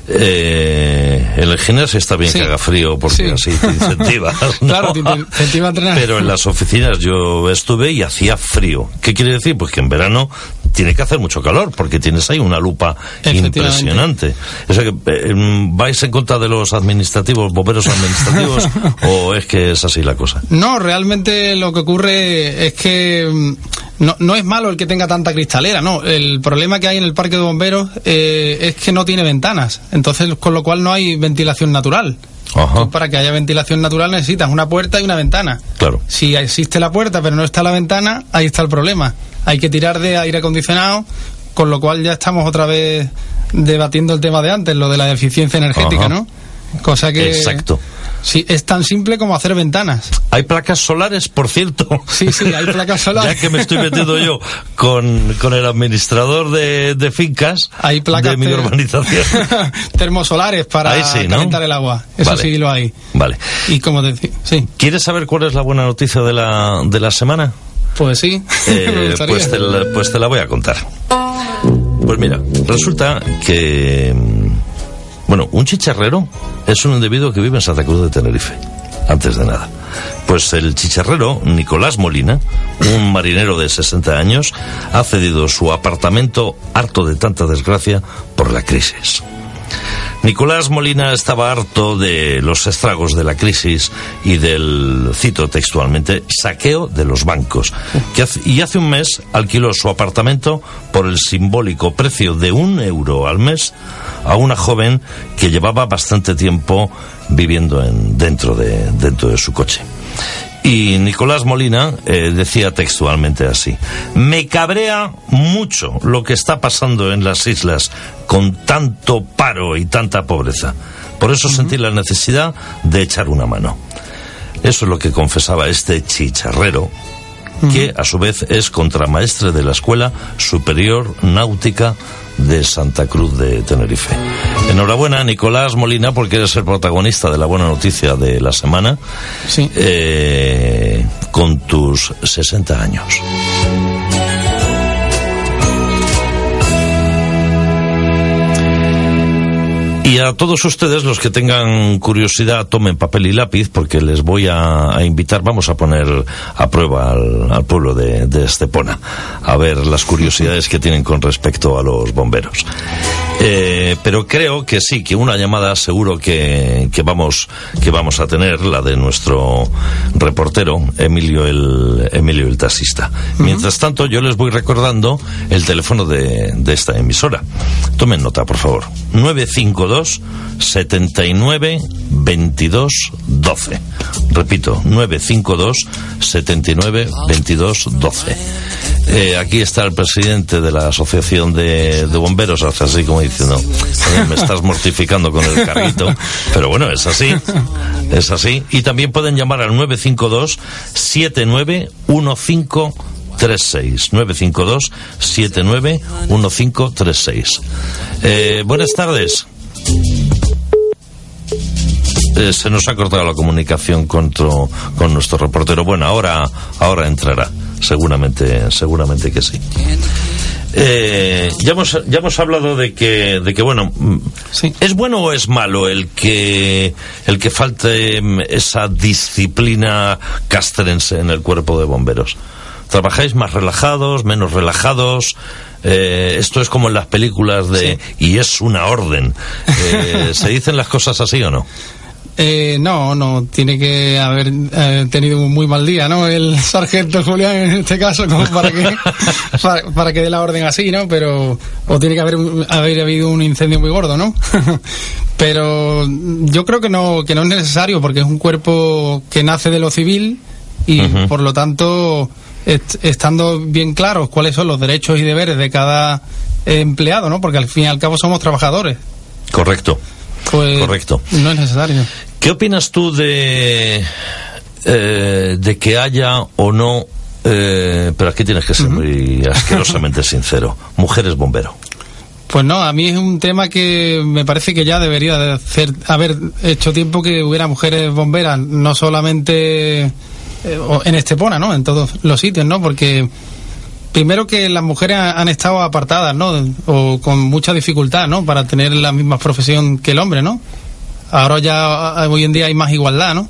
Eh, en el gimnasio está bien que haga frío porque así te incentiva. claro, te incentiva a entrenar. Pero en las oficinas yo estuve y hacía frío. ¿Qué quiere decir? Pues que en verano tiene que hacer mucho calor porque tienes ahí una lupa impresionante. O sea que eh, vais en contra de los administrativos, bomberos administrativos o es que es así la cosa. No, realmente lo que ocurre es que mm, no, no es malo el que tenga tanta cristalera, no. El problema que hay en el parque de bomberos eh, es que no tiene ventanas, entonces con lo cual no hay ventilación natural. para que haya ventilación natural necesitas una puerta y una ventana. Claro. Si existe la puerta pero no está la ventana, ahí está el problema hay que tirar de aire acondicionado, con lo cual ya estamos otra vez debatiendo el tema de antes, lo de la eficiencia energética, ¿no? Cosa que... Exacto. Sí, es tan simple como hacer ventanas. Hay placas solares, por cierto. Sí, sí, hay placas solares. ya que me estoy metiendo yo con, el administrador de, fincas hay placas de mi urbanización. termosolares para calentar el agua. Eso sí lo hay. Vale. Y como decía, sí. ¿Quieres saber cuál es la buena noticia de la, de la semana? Pues sí. Eh, pues, te la, pues te la voy a contar. Pues mira, resulta que. Mm, bueno, un chicharrero es un individuo que vive en Santa Cruz de Tenerife. Antes de nada. Pues el chicharrero Nicolás Molina, un marinero de 60 años, ha cedido su apartamento harto de tanta desgracia por la crisis. Nicolás Molina estaba harto de los estragos de la crisis y del, cito textualmente, saqueo de los bancos. y hace un mes alquiló su apartamento por el simbólico precio de un euro al mes a una joven que llevaba bastante tiempo viviendo en, dentro, de, dentro de su coche. Y Nicolás Molina eh, decía textualmente así, me cabrea mucho lo que está pasando en las islas con tanto paro y tanta pobreza. Por eso sentí la necesidad de echar una mano. Eso es lo que confesaba este chicharrero, que a su vez es contramaestre de la Escuela Superior Náutica de Santa Cruz de Tenerife. Enhorabuena, Nicolás Molina, porque eres el protagonista de la buena noticia de la semana. Sí. Eh, con tus 60 años. Y a todos ustedes, los que tengan curiosidad, tomen papel y lápiz, porque les voy a, invitar, vamos a poner a prueba al, pueblo de, de, Estepona, a ver las curiosidades que tienen con respecto a los bomberos. Eh, pero creo que sí, que una llamada seguro que, que, vamos, que vamos a tener, la de nuestro reportero, Emilio el, Emilio el taxista. Mientras tanto, yo les voy recordando el teléfono de, de esta emisora. Tomen nota, por favor. 952 79 22 12. Repito, 952 79 22 12. aquí está el presidente de la Asociación de, de Bomberos, hace así como diciendo, me estás mortificando con el carrito. Pero bueno, es así. Es así. Y también pueden llamar al 952 79 36 952 79 1536 eh, buenas tardes eh, se nos ha cortado la comunicación con, con nuestro reportero. Bueno, ahora, ahora entrará. Seguramente, seguramente que sí. Eh, ya, hemos, ya hemos hablado de que, de que bueno, mm, ¿es bueno o es malo el que, el que falte mm, esa disciplina castrense en el cuerpo de bomberos? ¿Trabajáis más relajados, menos relajados? Eh, esto es como en las películas de y es una orden. ¿Se dicen las cosas así o no? Eh, no, no, tiene que haber eh, tenido un muy mal día, ¿no? El sargento Julián en este caso, como para que, para, que dé la orden así, ¿no? Pero, o tiene que haber, haber habido un incendio muy gordo, ¿no? Pero yo creo que no, que no es necesario porque es un cuerpo que nace de lo civil y por lo tanto, estando bien claros cuáles son los derechos y deberes de cada empleado, ¿no? Porque al fin y al cabo somos trabajadores. Correcto. Pues Correcto. No es necesario. ¿Qué opinas tú de, eh, de que haya o no, eh, pero aquí tienes que ser muy asquerosamente sincero, mujeres bombero? Pues no, a mí es un tema que me parece que ya debería de hacer, haber hecho tiempo que hubiera mujeres bomberas, no solamente eh, en Estepona, ¿no? En todos los sitios, ¿no? Porque primero que las mujeres han estado apartadas, ¿no? O con mucha dificultad, ¿no? Para tener la misma profesión que el hombre, ¿no? Ahora ya hoy en día hay más igualdad, ¿no?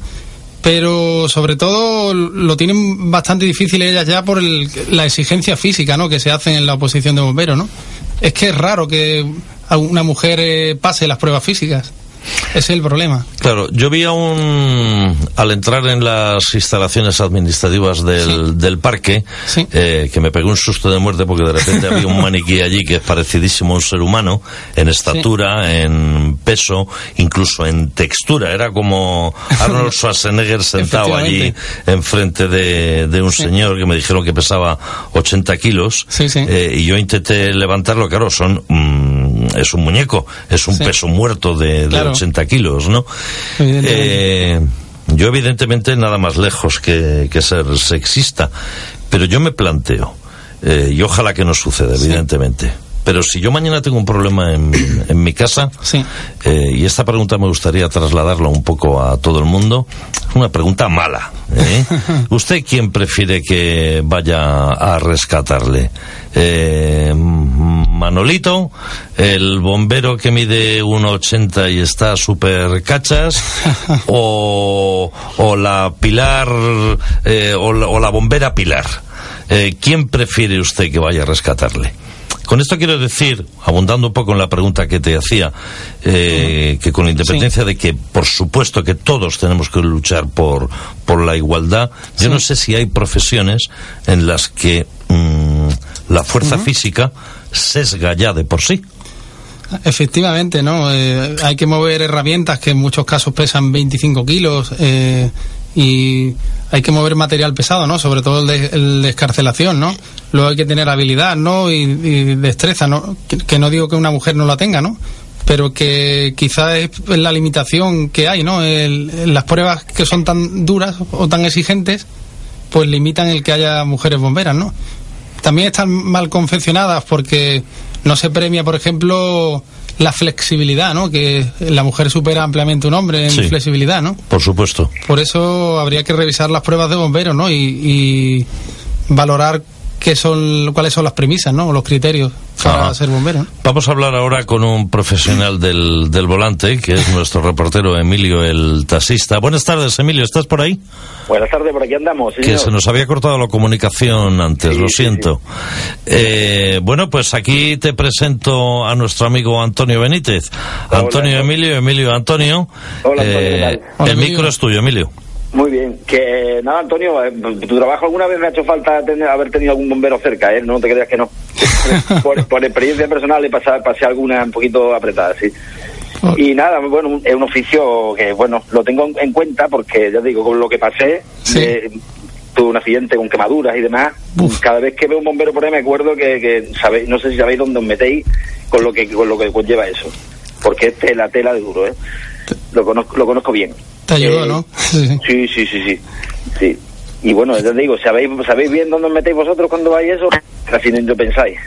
Pero sobre todo lo tienen bastante difícil ellas ya por la exigencia física, ¿no? Que se hacen en la oposición de bomberos, ¿no? Es que es raro que una mujer eh, pase las pruebas físicas. Es el problema. Claro, yo vi a un. Al entrar en las instalaciones administrativas del, del parque, eh, que me pegó un susto de muerte porque de repente había un maniquí allí que es parecidísimo a un ser humano, en estatura, en peso, incluso en textura. Era como Arnold Schwarzenegger sentado allí enfrente de, de un señor que me dijeron que pesaba 80 kilos. Eh, y yo intenté levantarlo, claro, son. Mm, es un muñeco, es un peso muerto de, de 80 kilos, ¿no? Eh, yo evidentemente nada más lejos que, ser sexista, pero yo me planteo, eh, y ojalá que no suceda, evidentemente. Pero si yo mañana tengo un problema en, en mi casa, eh, y esta pregunta me gustaría trasladarla un poco a todo el mundo, es una pregunta mala. ¿eh? ¿Usted quién prefiere que vaya a rescatarle? Eh, Manolito, el bombero que mide 1,80 y está súper cachas, o, o la Pilar, o o, la, bombera Pilar. ¿Quién prefiere usted que vaya a rescatarle? Con esto quiero decir, abundando un poco en la pregunta que te hacía, eh, que con independencia de que, por supuesto, que todos tenemos que luchar por, por la igualdad, yo no sé si hay profesiones en las que mm, la fuerza física sesga ya de por sí. Efectivamente, ¿no? Eh, hay que mover herramientas que en muchos casos pesan 25 kilos eh, y hay que mover material pesado, ¿no? Sobre todo el de, escarcelación, ¿no? Luego hay que tener habilidad, ¿no? Y, destreza, ¿no? Que, no digo que una mujer no la tenga, ¿no? Pero que quizás es la limitación que hay, ¿no? las pruebas que son tan duras o tan exigentes, pues limitan el que haya mujeres bomberas, ¿no? También están mal confeccionadas porque no se premia, por ejemplo, la flexibilidad, ¿no? Que la mujer supera ampliamente un hombre en flexibilidad, ¿no? Por supuesto. Por eso habría que revisar las pruebas de bomberos, ¿no? Y, valorar qué son, cuáles son las premisas, ¿no? Los criterios para ser bombero. Vamos a hablar ahora con un profesional del, del volante, que es nuestro reportero Emilio, el taxista. Buenas tardes, Emilio, ¿estás por ahí? Buenas tardes, por aquí andamos. Que se nos había cortado la comunicación antes, lo siento. Eh, bueno, pues aquí te presento a nuestro amigo Antonio Benítez. Antonio Emilio, Emilio Antonio. Hola, eh, el micro es tuyo, Emilio. Muy bien. Que nada, Antonio, eh, tu trabajo alguna vez me ha hecho falta tener, haber tenido algún bombero cerca, ¿eh? No te creas que no. por, experiencia personal he pasado, pasé alguna un poquito apretada, sí. Y nada, bueno, es un oficio que, bueno, lo tengo en cuenta porque, ya digo, con lo que pasé, tuve un accidente con quemaduras y demás. Cada vez que veo un bombero por ahí me acuerdo que, que sabéis, no sé si sabéis dónde os metéis con lo que con lo que conlleva eso. Porque es tela, tela de duro, ¿eh? Lo conozco, lo conozco bien. Te ayudó, ¿no? Sí, sí, sí, sí, sí. Y bueno, ya te digo, ¿sabéis, ¿sabéis bien dónde os metéis vosotros cuando vais eso? Casi no pensáis.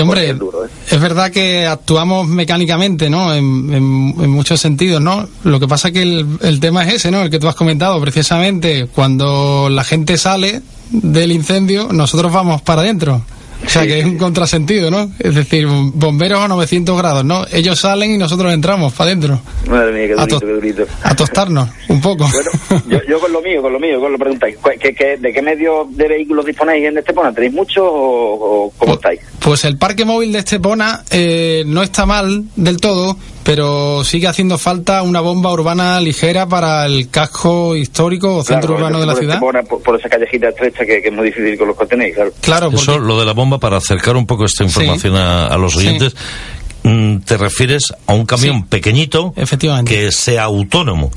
hombre, es, duro, ¿eh? es, verdad que actuamos mecánicamente, ¿no? En, en, muchos sentidos, ¿no? Lo que pasa que el, el tema es ese, ¿no? El que tú has comentado, precisamente, cuando la gente sale del incendio, nosotros vamos para adentro. O sea, que es un contrasentido, ¿no? Es decir, bomberos a 900 grados, ¿no? Ellos salen y nosotros entramos para adentro. Madre mía, qué durito, qué durito. A tostarnos, un poco. Bueno, yo, con lo mío, con lo mío, con lo preguntáis. ¿qué, de qué medio de vehículos disponéis en Estepona? ¿Tenéis muchos o, cómo pues, estáis? Pues el parque móvil de Estepona eh, no está mal del todo, pero sigue haciendo falta una bomba urbana ligera para el casco histórico o centro urbano de la ciudad. Por, esa callejita estrecha que, es muy difícil con los que tenéis, claro. claro Eso, lo de la bomba, para acercar un poco esta información a, los oyentes, mm, te refieres a un camión pequeñito que sea autónomo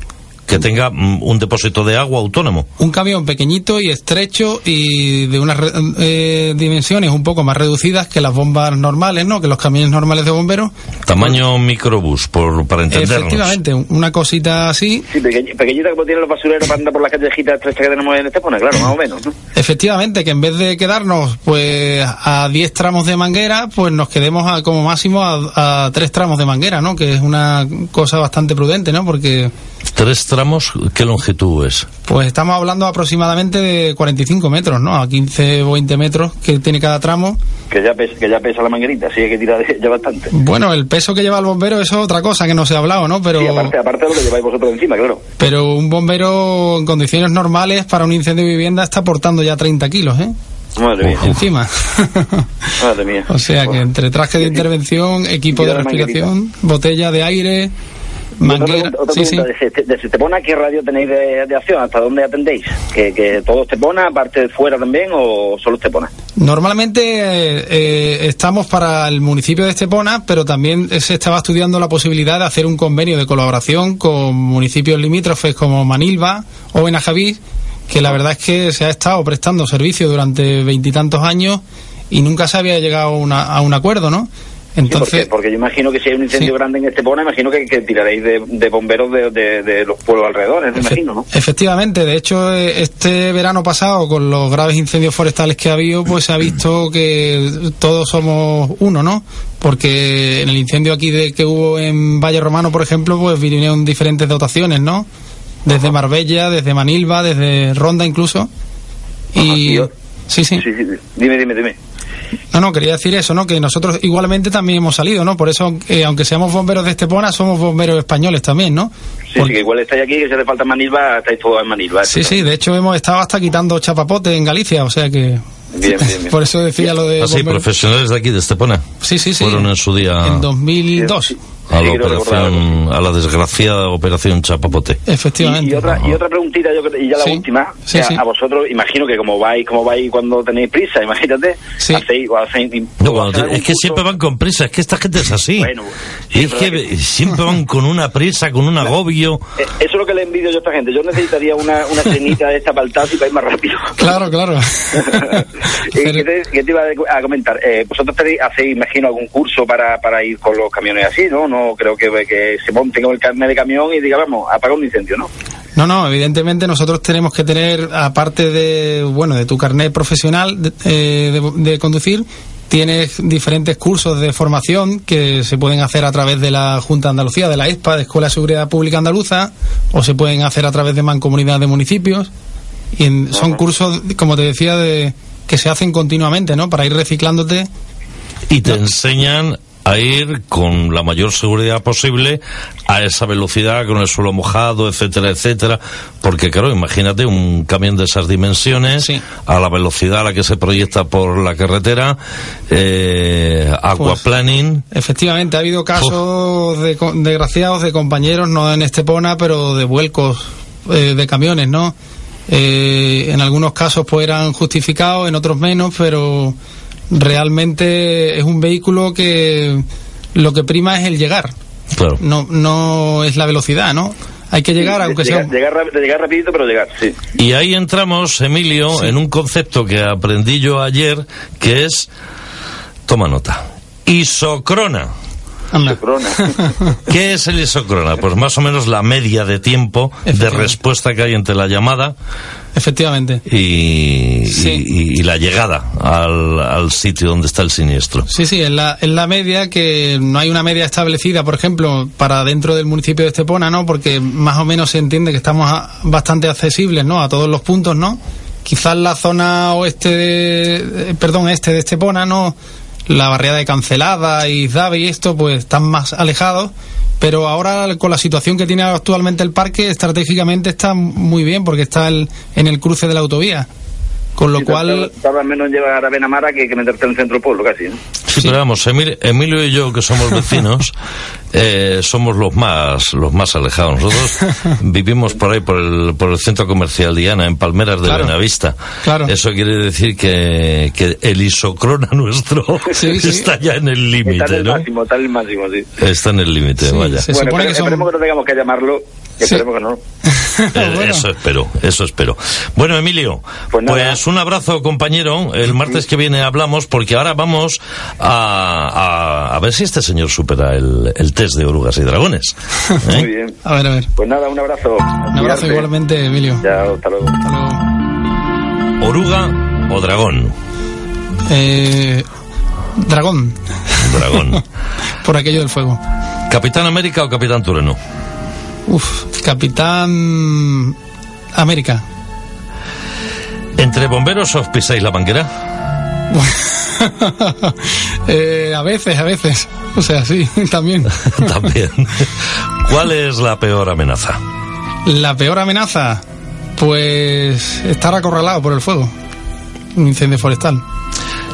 que tenga mm, un depósito de agua autónomo. Un camión pequeñito y estrecho y de unas eh, dimensiones un poco más reducidas que las bombas normales, ¿no? Que los camiones normales de bomberos. Tamaño microbús, por, para entendernos. Efectivamente, una cosita así. Sí, pequeñita como tienen los basureros para andar por las callejitas estrechas que tenemos en Estepona, claro, más o menos. Efectivamente, que en vez de quedarnos pues a 10 tramos de manguera, pues nos quedemos a, como máximo a, a 3 tramos de manguera, ¿no? Que es una cosa bastante prudente, ¿no? Porque ¿Tres tramos qué longitud es? Pues estamos hablando aproximadamente de 45 metros, ¿no? A 15 o 20 metros que tiene cada tramo. Que ya pesa, que ya pesa la manguerita, sí hay que tirar ya bastante. Bueno, el peso que lleva el bombero es otra cosa que no se ha hablado, ¿no? Pero... Sí, aparte, aparte de lo que lleváis vosotros encima, claro. Pero un bombero en condiciones normales para un incendio de vivienda está portando ya 30 kilos, ¿eh? Madre mía. Encima. Madre mía. o sea que entre traje de intervención, equipo de respiración, botella de aire, Manguera, otra, pregunta, De, Estepona, ¿qué radio tenéis de, acción? ¿Hasta dónde atendéis? ¿Que, que todo Estepona, aparte de fuera también, o solo Estepona? Normalmente eh, estamos para el municipio de Estepona, pero también se estaba estudiando la posibilidad de hacer un convenio de colaboración con municipios limítrofes como Manilva o Benajaví, que la verdad es que se ha estado prestando servicio durante veintitantos años y nunca se había llegado a un acuerdo, ¿no? Entonces, porque, yo imagino que si hay un incendio grande en Estepona, imagino que, tiraréis de, bomberos de, los pueblos alrededores, me imagino, ¿no? Efectivamente, de hecho, eh, este verano pasado, con los graves incendios forestales que ha habido, pues se ha visto que todos somos uno, ¿no? Porque en el incendio aquí de, que hubo en Valle Romano, por ejemplo, pues vinieron diferentes dotaciones, ¿no? Desde Marbella, desde Manilva, desde Ronda incluso. Y... sí, sí. Dime, dime, dime. No, no, quería decir eso, ¿no? Que nosotros igualmente también hemos salido, ¿no? Por eso, eh, aunque seamos bomberos de Estepona, somos bomberos españoles también, ¿no? Sí, sí, que igual estáis aquí, que si hace falta Manilva, estáis todos en Manilva. Sí, sí, de hecho hemos estado hasta quitando chapapote en Galicia, o sea que... Bien, bien, Por eso decía lo de... Ah, profesionales de aquí, de Estepona. Sí, sí, sí. Fueron en su día... En 2002 a la operación, a la desgraciada operación Chapapote. Efectivamente. Y, otra, y otra preguntita, yo, y ya la última, a vosotros, imagino que como vais, como vais cuando tenéis prisa, imagínate, hacéis, no, es que siempre van con prisa, es que esta gente es así. Bueno, es que, siempre van con una prisa, con un agobio. Eh, eso es lo que le envidio yo a esta gente. Yo necesitaría una, una cenita de esta paltaza y para ir más rápido. Claro, claro. ¿Qué, te, iba a comentar? Eh, vosotros hacéis, imagino, algún curso para, para ir con los camiones así, ¿no? no creo que, que se monte con el carnet de camión y diga, vamos, apaga un incendio, ¿no? No, no, evidentemente nosotros tenemos que tener, aparte de, bueno, de tu carnet profesional de, eh, de, conducir, tienes diferentes cursos de formación que se pueden hacer a través de la Junta de Andalucía, de la ESPA, de Escuela de Seguridad Pública Andaluza, o se pueden hacer a través de Mancomunidad de Municipios. Y son cursos, como te decía, de, que se hacen continuamente, ¿no? Para ir reciclándote Y te enseñan a ir con la mayor seguridad posible a esa velocidad, con el suelo mojado, etcétera, etcétera. Porque, claro, imagínate un camión de esas dimensiones, Sí. a la velocidad a la que se proyecta por la carretera, eh, aquaplaning. Efectivamente, ha habido casos de, desgraciados de compañeros, no en Estepona, pero de vuelcos eh, de camiones, ¿no? Eh, en algunos casos pues eran justificados, en otros menos, pero realmente es un vehículo que lo que prima es el llegar, Claro. no, no es la velocidad, ¿no? Hay que llegar, aunque sea... llegar, llegar, llegar rapidito, pero llegar, sí. Y ahí entramos, Emilio, en un concepto que aprendí yo ayer, que es, toma nota, isocrona. Anda. Corona. ¿Qué es el isocrona? Pues más o menos la media de tiempo de respuesta que hay entre la llamada Efectivamente. y, Sí. y- y la llegada al, al sitio donde está el siniestro. Sí, sí, es la, es la media que no hay una media establecida, por ejemplo, para dentro del municipio de Estepona, ¿no? Porque más o menos se entiende que estamos a- bastante accesibles, ¿no? A todos los puntos, ¿no? Quizás la zona oeste de, eh, perdón, este de Estepona, ¿no? La barriada de Cancelada y Zave y esto, pues están más alejados. Pero ahora, con la situación que tiene actualmente el parque, estratégicamente está muy bien porque está el- en el cruce de la autovía. Con lo Sí, cual, tarda- menos en llegar a Benamara que, que meterte en el centro pueblo, casi. ¿no? Sí, Sí. pero vamos, Emil- Emilio y yo, que somos vecinos, eh, somos los más los más alejados. Nosotros vivimos por ahí, por el, por el centro comercial Diana, en Palmeras de Claro. Benavista. Claro. Eso quiere decir que, que el isocrona nuestro Sí, sí. está ya en el Está en límite, el ¿no? máximo, está en el máximo, sí. Está en el límite, Sí, vaya. Se bueno, supone espere- que son- esperemos que no tengamos que llamarlo. Sí. Esperemos que no. Eh, Bueno. Eso espero, eso espero. Bueno, Emilio, Pues pues, un abrazo, compañero. El martes que viene hablamos porque ahora vamos a, a, a ver si este señor supera el, el test de orugas y dragones. ¿Eh? Muy bien. A ver, a ver. Pues nada, un abrazo. Un abrazo igualmente, Emilio. Chao, hasta luego. Hasta luego. ¿Oruga o dragón? Eh, dragón, Dragón. por aquello del fuego. ¿Capitán América o Capitán Tureno? Uf, Capitán América. ¿Entre bomberos os pisáis la banquera? Eh, a veces, a veces. O sea, sí, también. También. ¿Cuál es la peor amenaza? La peor amenaza, pues estar acorralado por el fuego. Un incendio forestal.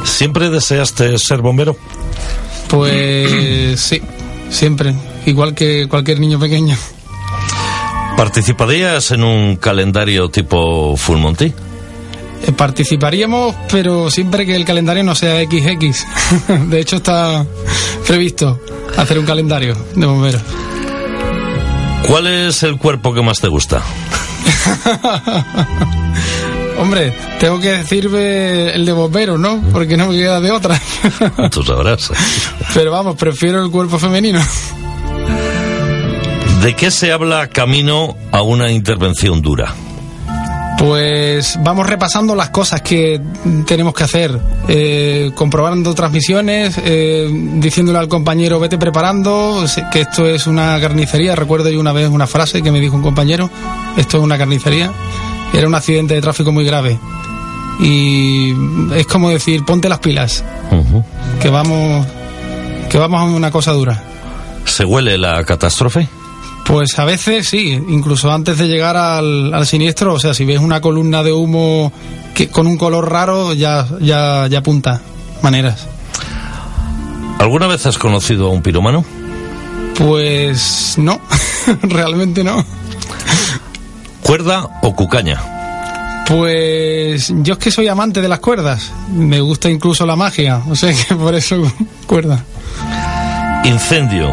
¿Siempre deseaste ser bombero? Pues sí, siempre. Igual que cualquier niño pequeño. ¿Participarías en un calendario tipo Full Monty? Eh, Participaríamos, pero siempre que el calendario no sea XX. De hecho, está previsto hacer un calendario de bomberos. ¿Cuál es el cuerpo que más te gusta? Hombre, tengo que decirme el de bomberos, ¿no? Porque no me queda de otra. Tú sabrás. Pero vamos, prefiero el cuerpo femenino. ¿De qué se habla camino a una intervención dura? Pues vamos repasando las cosas que tenemos que hacer, eh, comprobando transmisiones, eh, diciéndole al compañero vete preparando, que esto es una carnicería. Recuerdo yo una vez una frase que me dijo un compañero, esto es una carnicería. Era un accidente de tráfico muy grave. Y es como decir, ponte las pilas, que vamos, que vamos a una cosa dura. ¿Se huele la catástrofe? Pues a veces sí, incluso antes de llegar al, al siniestro, o sea, si ves una columna de humo que, con un color raro, ya, ya, ya apunta maneras. ¿Alguna vez has conocido a un piromano? Pues no, realmente no. ¿Cuerda o cucaña? Pues yo es que soy amante de las cuerdas, me gusta incluso la magia, o sea que por eso cuerda. ¿Incendio,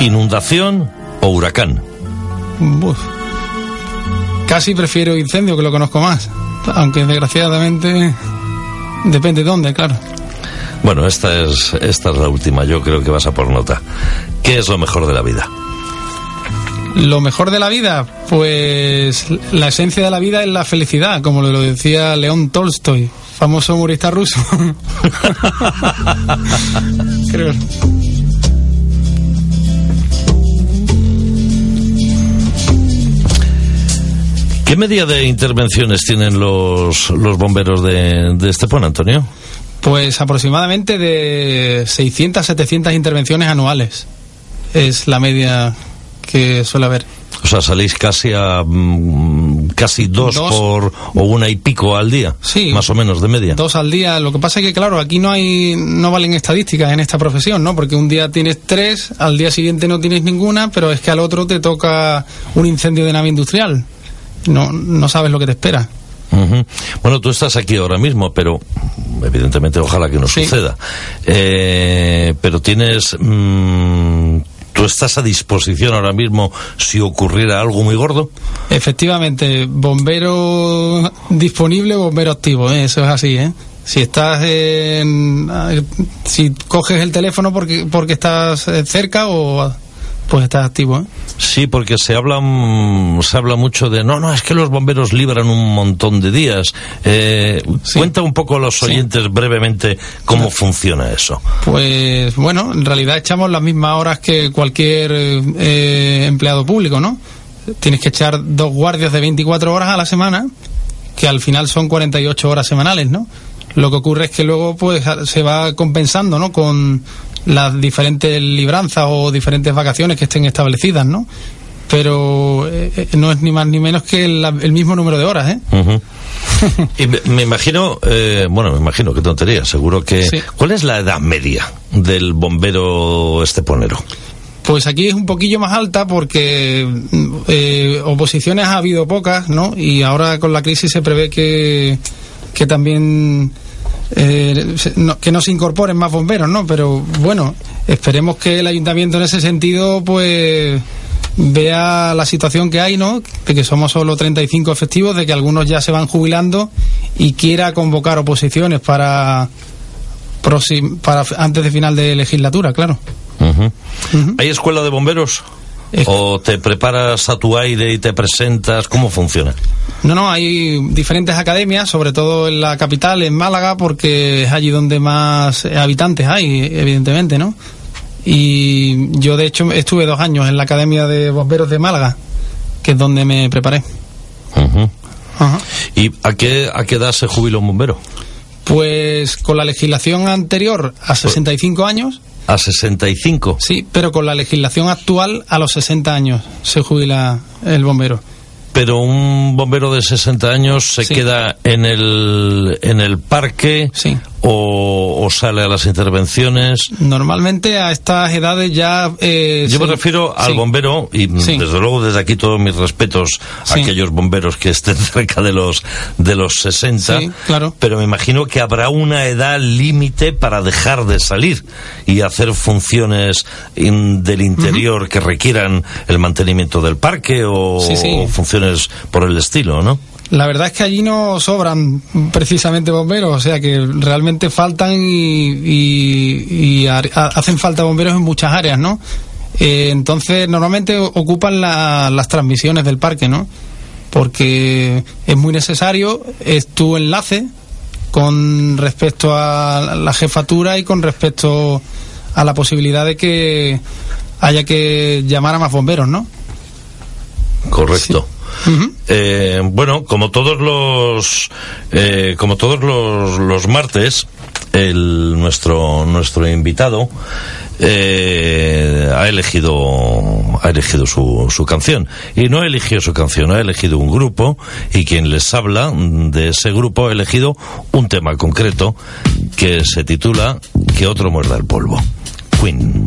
inundación o huracán? Uf. Casi prefiero incendio que lo conozco más, aunque desgraciadamente depende de dónde, claro. Bueno, esta es, esta es la última, yo creo que vas a por nota. ¿Qué es lo mejor de la vida? Lo mejor de la vida, pues la esencia de la vida es la felicidad, como lo decía León Tolstoy, famoso humorista ruso. Creo. ¿Qué media de intervenciones tienen los, los bomberos de, de Estepona, Antonio? Pues aproximadamente de 600 a 700 intervenciones anuales es la media que suele haber. O sea, salís casi a mm, casi dos, Dos. por o una y pico al día, Sí. más o menos de media. Dos al día. Lo que pasa es que, claro, aquí no hay, no valen estadísticas en esta profesión, ¿no? Porque un día tienes tres, al día siguiente no tienes ninguna, pero es que al otro te toca un incendio de nave industrial. No, no sabes lo que te espera. Bueno, tú estás aquí ahora mismo, pero evidentemente ojalá que no Sí. suceda. Eh, pero tienes, mm, tú estás a disposición ahora mismo si ocurriera algo muy gordo. Efectivamente, bombero disponible, bombero activo, ¿eh? eso es así, ¿eh? Si estás en, si coges el teléfono porque porque estás cerca o pues estás activo, ¿eh? Sí, porque se habla, mm, se habla mucho de, no, no, es que los bomberos libran un montón de días. Eh, Sí. Cuenta un poco a los Sí. oyentes brevemente cómo funciona eso. Pues bueno, en realidad echamos las mismas horas que cualquier eh, empleado público, ¿no? Tienes que echar dos guardias de 24 horas a la semana, que al final son 48 horas semanales, ¿no? Lo que ocurre es que luego pues se va compensando, ¿no? Con las diferentes libranzas o diferentes vacaciones que estén establecidas, ¿no? Pero eh, eh, no es ni más ni menos que el, el mismo número de horas, ¿eh? Y me, me imagino, eh, bueno, me imagino, qué tontería, seguro que... Sí. ¿Cuál es la edad media del bombero esteponero? Pues aquí es un poquillo más alta porque mm, eh, oposiciones ha habido pocas, ¿no? Y ahora con la crisis se prevé que, que también eh, no- que no se incorporen más bomberos, ¿no? Pero bueno, esperemos que el ayuntamiento en ese sentido, pues vea la situación que hay, ¿no? De que somos solo 35 efectivos, de que algunos ya se van jubilando y quiera convocar oposiciones para, para antes de final de legislatura, claro. ¿Hay escuela de bomberos? Es- ¿O te preparas a tu aire y te presentas? ¿Cómo funciona? No, no, hay diferentes academias, sobre todo en la capital, en Málaga, porque es allí donde más eh, habitantes hay, evidentemente, ¿no? Y yo, de hecho, estuve dos años en la Academia de Bomberos de Málaga, que es donde me preparé. Ajá. ¿Y a qué, a qué edad se jubila un bombero? Pues con la legislación anterior a 65 años, A 65. sí, pero con la legislación actual a los 60 años se jubila el bombero. Pero un bombero de 60 años se Sí. queda en el, en el parque Sí. o, o sale a las intervenciones. Normalmente a estas edades ya... eh, Yo me refiero al bombero y mm, desde luego desde aquí todos mis respetos a aquellos bomberos que estén cerca de los de los 60. Sí, claro. Pero me imagino que habrá una edad límite para dejar de salir y hacer funciones in- del interior que requieran el mantenimiento del parque o funciones por el estilo, ¿no? La verdad es que allí no sobran precisamente bomberos, o sea que realmente faltan y, y- y ha- ha- hacen falta bomberos en muchas áreas, ¿no? Eh, entonces normalmente ocupan la- las transmisiones del parque, ¿no? Porque es muy necesario, es tu enlace con respecto a la jefatura y con respecto a la posibilidad de que haya que llamar a más bomberos, ¿no? Correcto. Eh, bueno, como todos los eh, como todos los, los martes, el nuestro nuestro invitado eh, ha elegido ha elegido su, su canción y no eligió su canción, ha elegido un grupo y quien les habla de ese grupo ha elegido un tema concreto que se titula Que otro muerda el polvo. Queen.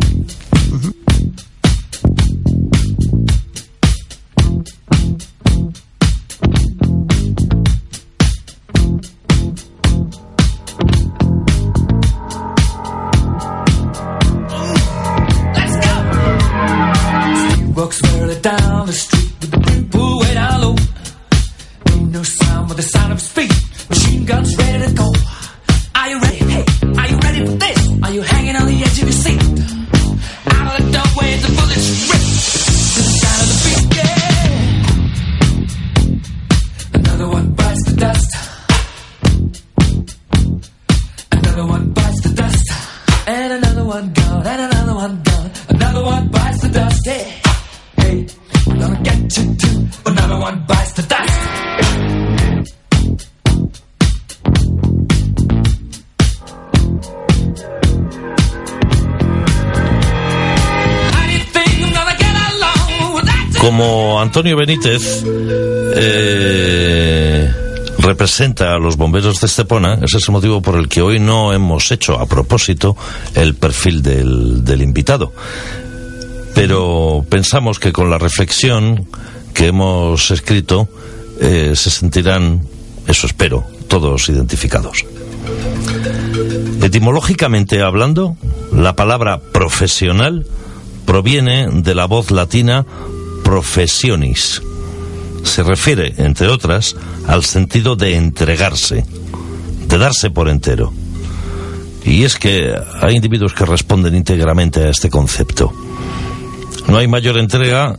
Down the street with the brim pulled way down low. Ain't no sound but the sound of his feet. Machine guns ready to go. Are you ready? Antonio Benítez eh, representa a los bomberos de Estepona, ese es el motivo por el que hoy no hemos hecho a propósito el perfil del, del invitado. Pero pensamos que con la reflexión que hemos escrito eh, se sentirán, eso espero, todos identificados. Etimológicamente hablando, la palabra profesional proviene de la voz latina professionis. Se refiere, entre otras, al sentido de entregarse, de darse por entero. Y es que hay individuos que responden íntegramente a este concepto. No hay mayor entrega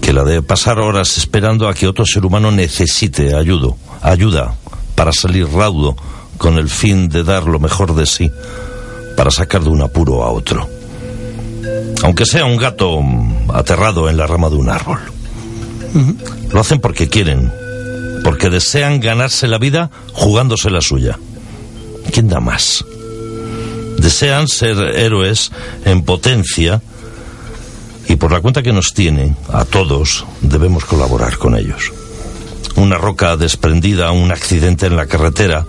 que la de pasar horas esperando a que otro ser humano necesite ayuda, ayuda para salir raudo con el fin de dar lo mejor de sí para sacar de un apuro a otro. Aunque sea un gato aterrado en la rama de un árbol. Lo hacen porque quieren, porque desean ganarse la vida jugándose la suya. ¿Quién da más? Desean ser héroes en potencia y por la cuenta que nos tiene, a todos, debemos colaborar con ellos. Una roca desprendida, un accidente en la carretera,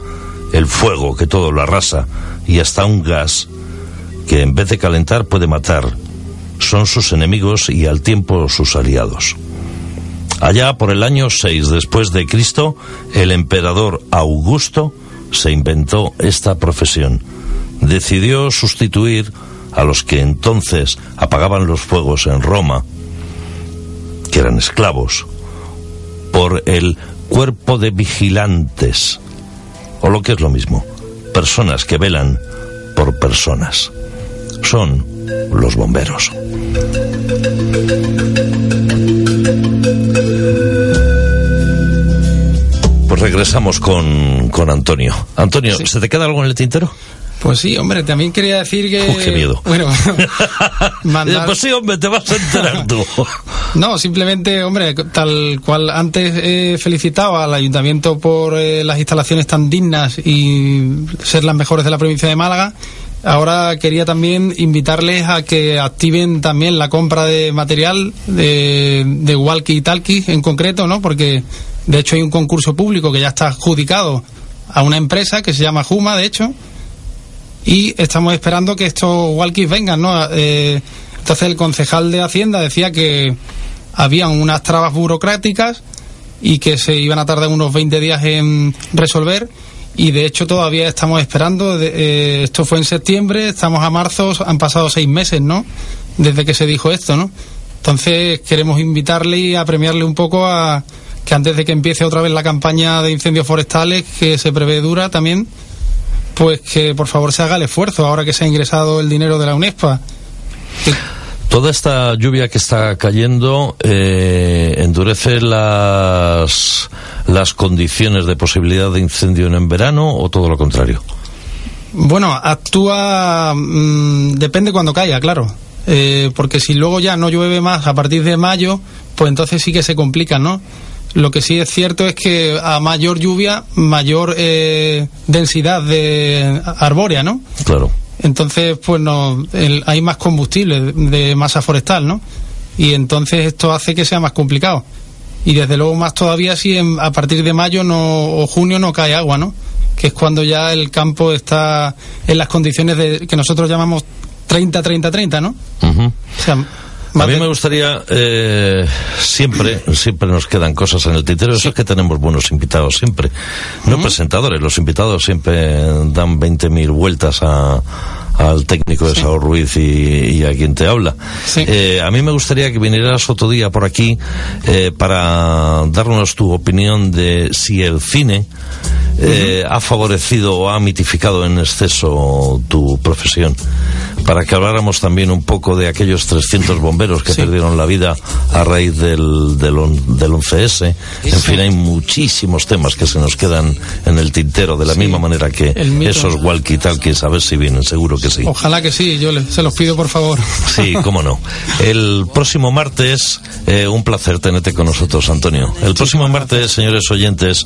el fuego que todo lo arrasa y hasta un gas que en vez de calentar puede matar, son sus enemigos y al tiempo sus aliados. Allá por el año 6 después de Cristo, el emperador Augusto se inventó esta profesión. Decidió sustituir a los que entonces apagaban los fuegos en Roma, que eran esclavos, por el cuerpo de vigilantes, o lo que es lo mismo, personas que velan por personas. Son los bomberos. Pues regresamos con, con Antonio. Antonio, ¿se te queda algo en el tintero? Pues sí, hombre, también quería decir que... Uf, qué miedo. Bueno, mandar... Pues sí, hombre, te vas a enterar tú. No, simplemente, hombre, tal cual antes he felicitado al ayuntamiento por eh, las instalaciones tan dignas y ser las mejores de la provincia de Málaga, ahora quería también invitarles a que activen también la compra de material de, de walkie talkie en concreto, ¿no? Porque de hecho hay un concurso público que ya está adjudicado a una empresa que se llama Juma, de hecho, y estamos esperando que estos walkies vengan, ¿no? Eh, entonces el concejal de Hacienda decía que habían unas trabas burocráticas y que se iban a tardar unos 20 días en resolver y de hecho todavía estamos esperando, de, eh, esto fue en septiembre, estamos a marzo, han pasado seis meses, ¿no? Desde que se dijo esto, ¿no? Entonces queremos invitarle y a premiarle un poco a que antes de que empiece otra vez la campaña de incendios forestales, que se prevé dura también, pues que por favor se haga el esfuerzo ahora que se ha ingresado el dinero de la UNESPA. Que- Toda esta lluvia que está cayendo eh, endurece las, las condiciones de posibilidad de incendio en verano o todo lo contrario. Bueno, actúa, mm, depende cuando caiga, claro. Eh, porque si luego ya no llueve más a partir de mayo, pues entonces sí que se complica, ¿no? Lo que sí es cierto es que a mayor lluvia, mayor eh, densidad de arbórea, ¿no? Claro. Entonces, pues no, el- hay más combustible de masa forestal, ¿no? Y entonces esto hace que sea más complicado. Y desde luego más todavía si en- a partir de mayo no, o junio no cae agua, ¿no? Que es cuando ya el campo está en las condiciones de, que nosotros llamamos 30-30-30, ¿no? O sea, A mí me gustaría, eh, siempre, siempre nos quedan cosas en el tintero, eso es que tenemos buenos invitados siempre. No presentadores, los invitados siempre dan 20.000 vueltas a, al técnico de Sao Ruiz y, y a quien te habla. Sí. Eh, a mí me gustaría que vinieras otro día por aquí eh, para darnos tu opinión de si el cine eh, ha favorecido o ha mitificado en exceso tu profesión. Para que habláramos también un poco de aquellos 300 bomberos que Sí. perdieron la vida a raíz del, del, on- del 11S. En fin, hay muchísimos temas que se nos quedan en el tintero, de la misma manera que esos walkie-talkies, a ver si vienen, seguro que que sí. Ojalá que sí, yo le- se los pido por favor. Sí, cómo no. El próximo martes, eh, un placer tenerte con nosotros, Antonio. El próximo martes, señores oyentes,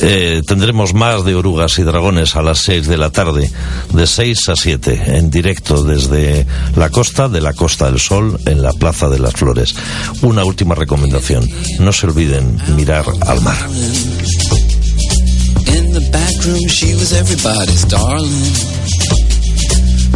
eh, tendremos más de orugas y dragones a las 6 de la tarde, de 6 a 7, en directo desde la costa de la Costa del Sol, en la Plaza de las Flores. Una última recomendación, no se olviden mirar al mar. In the back room, she was everybody's darling.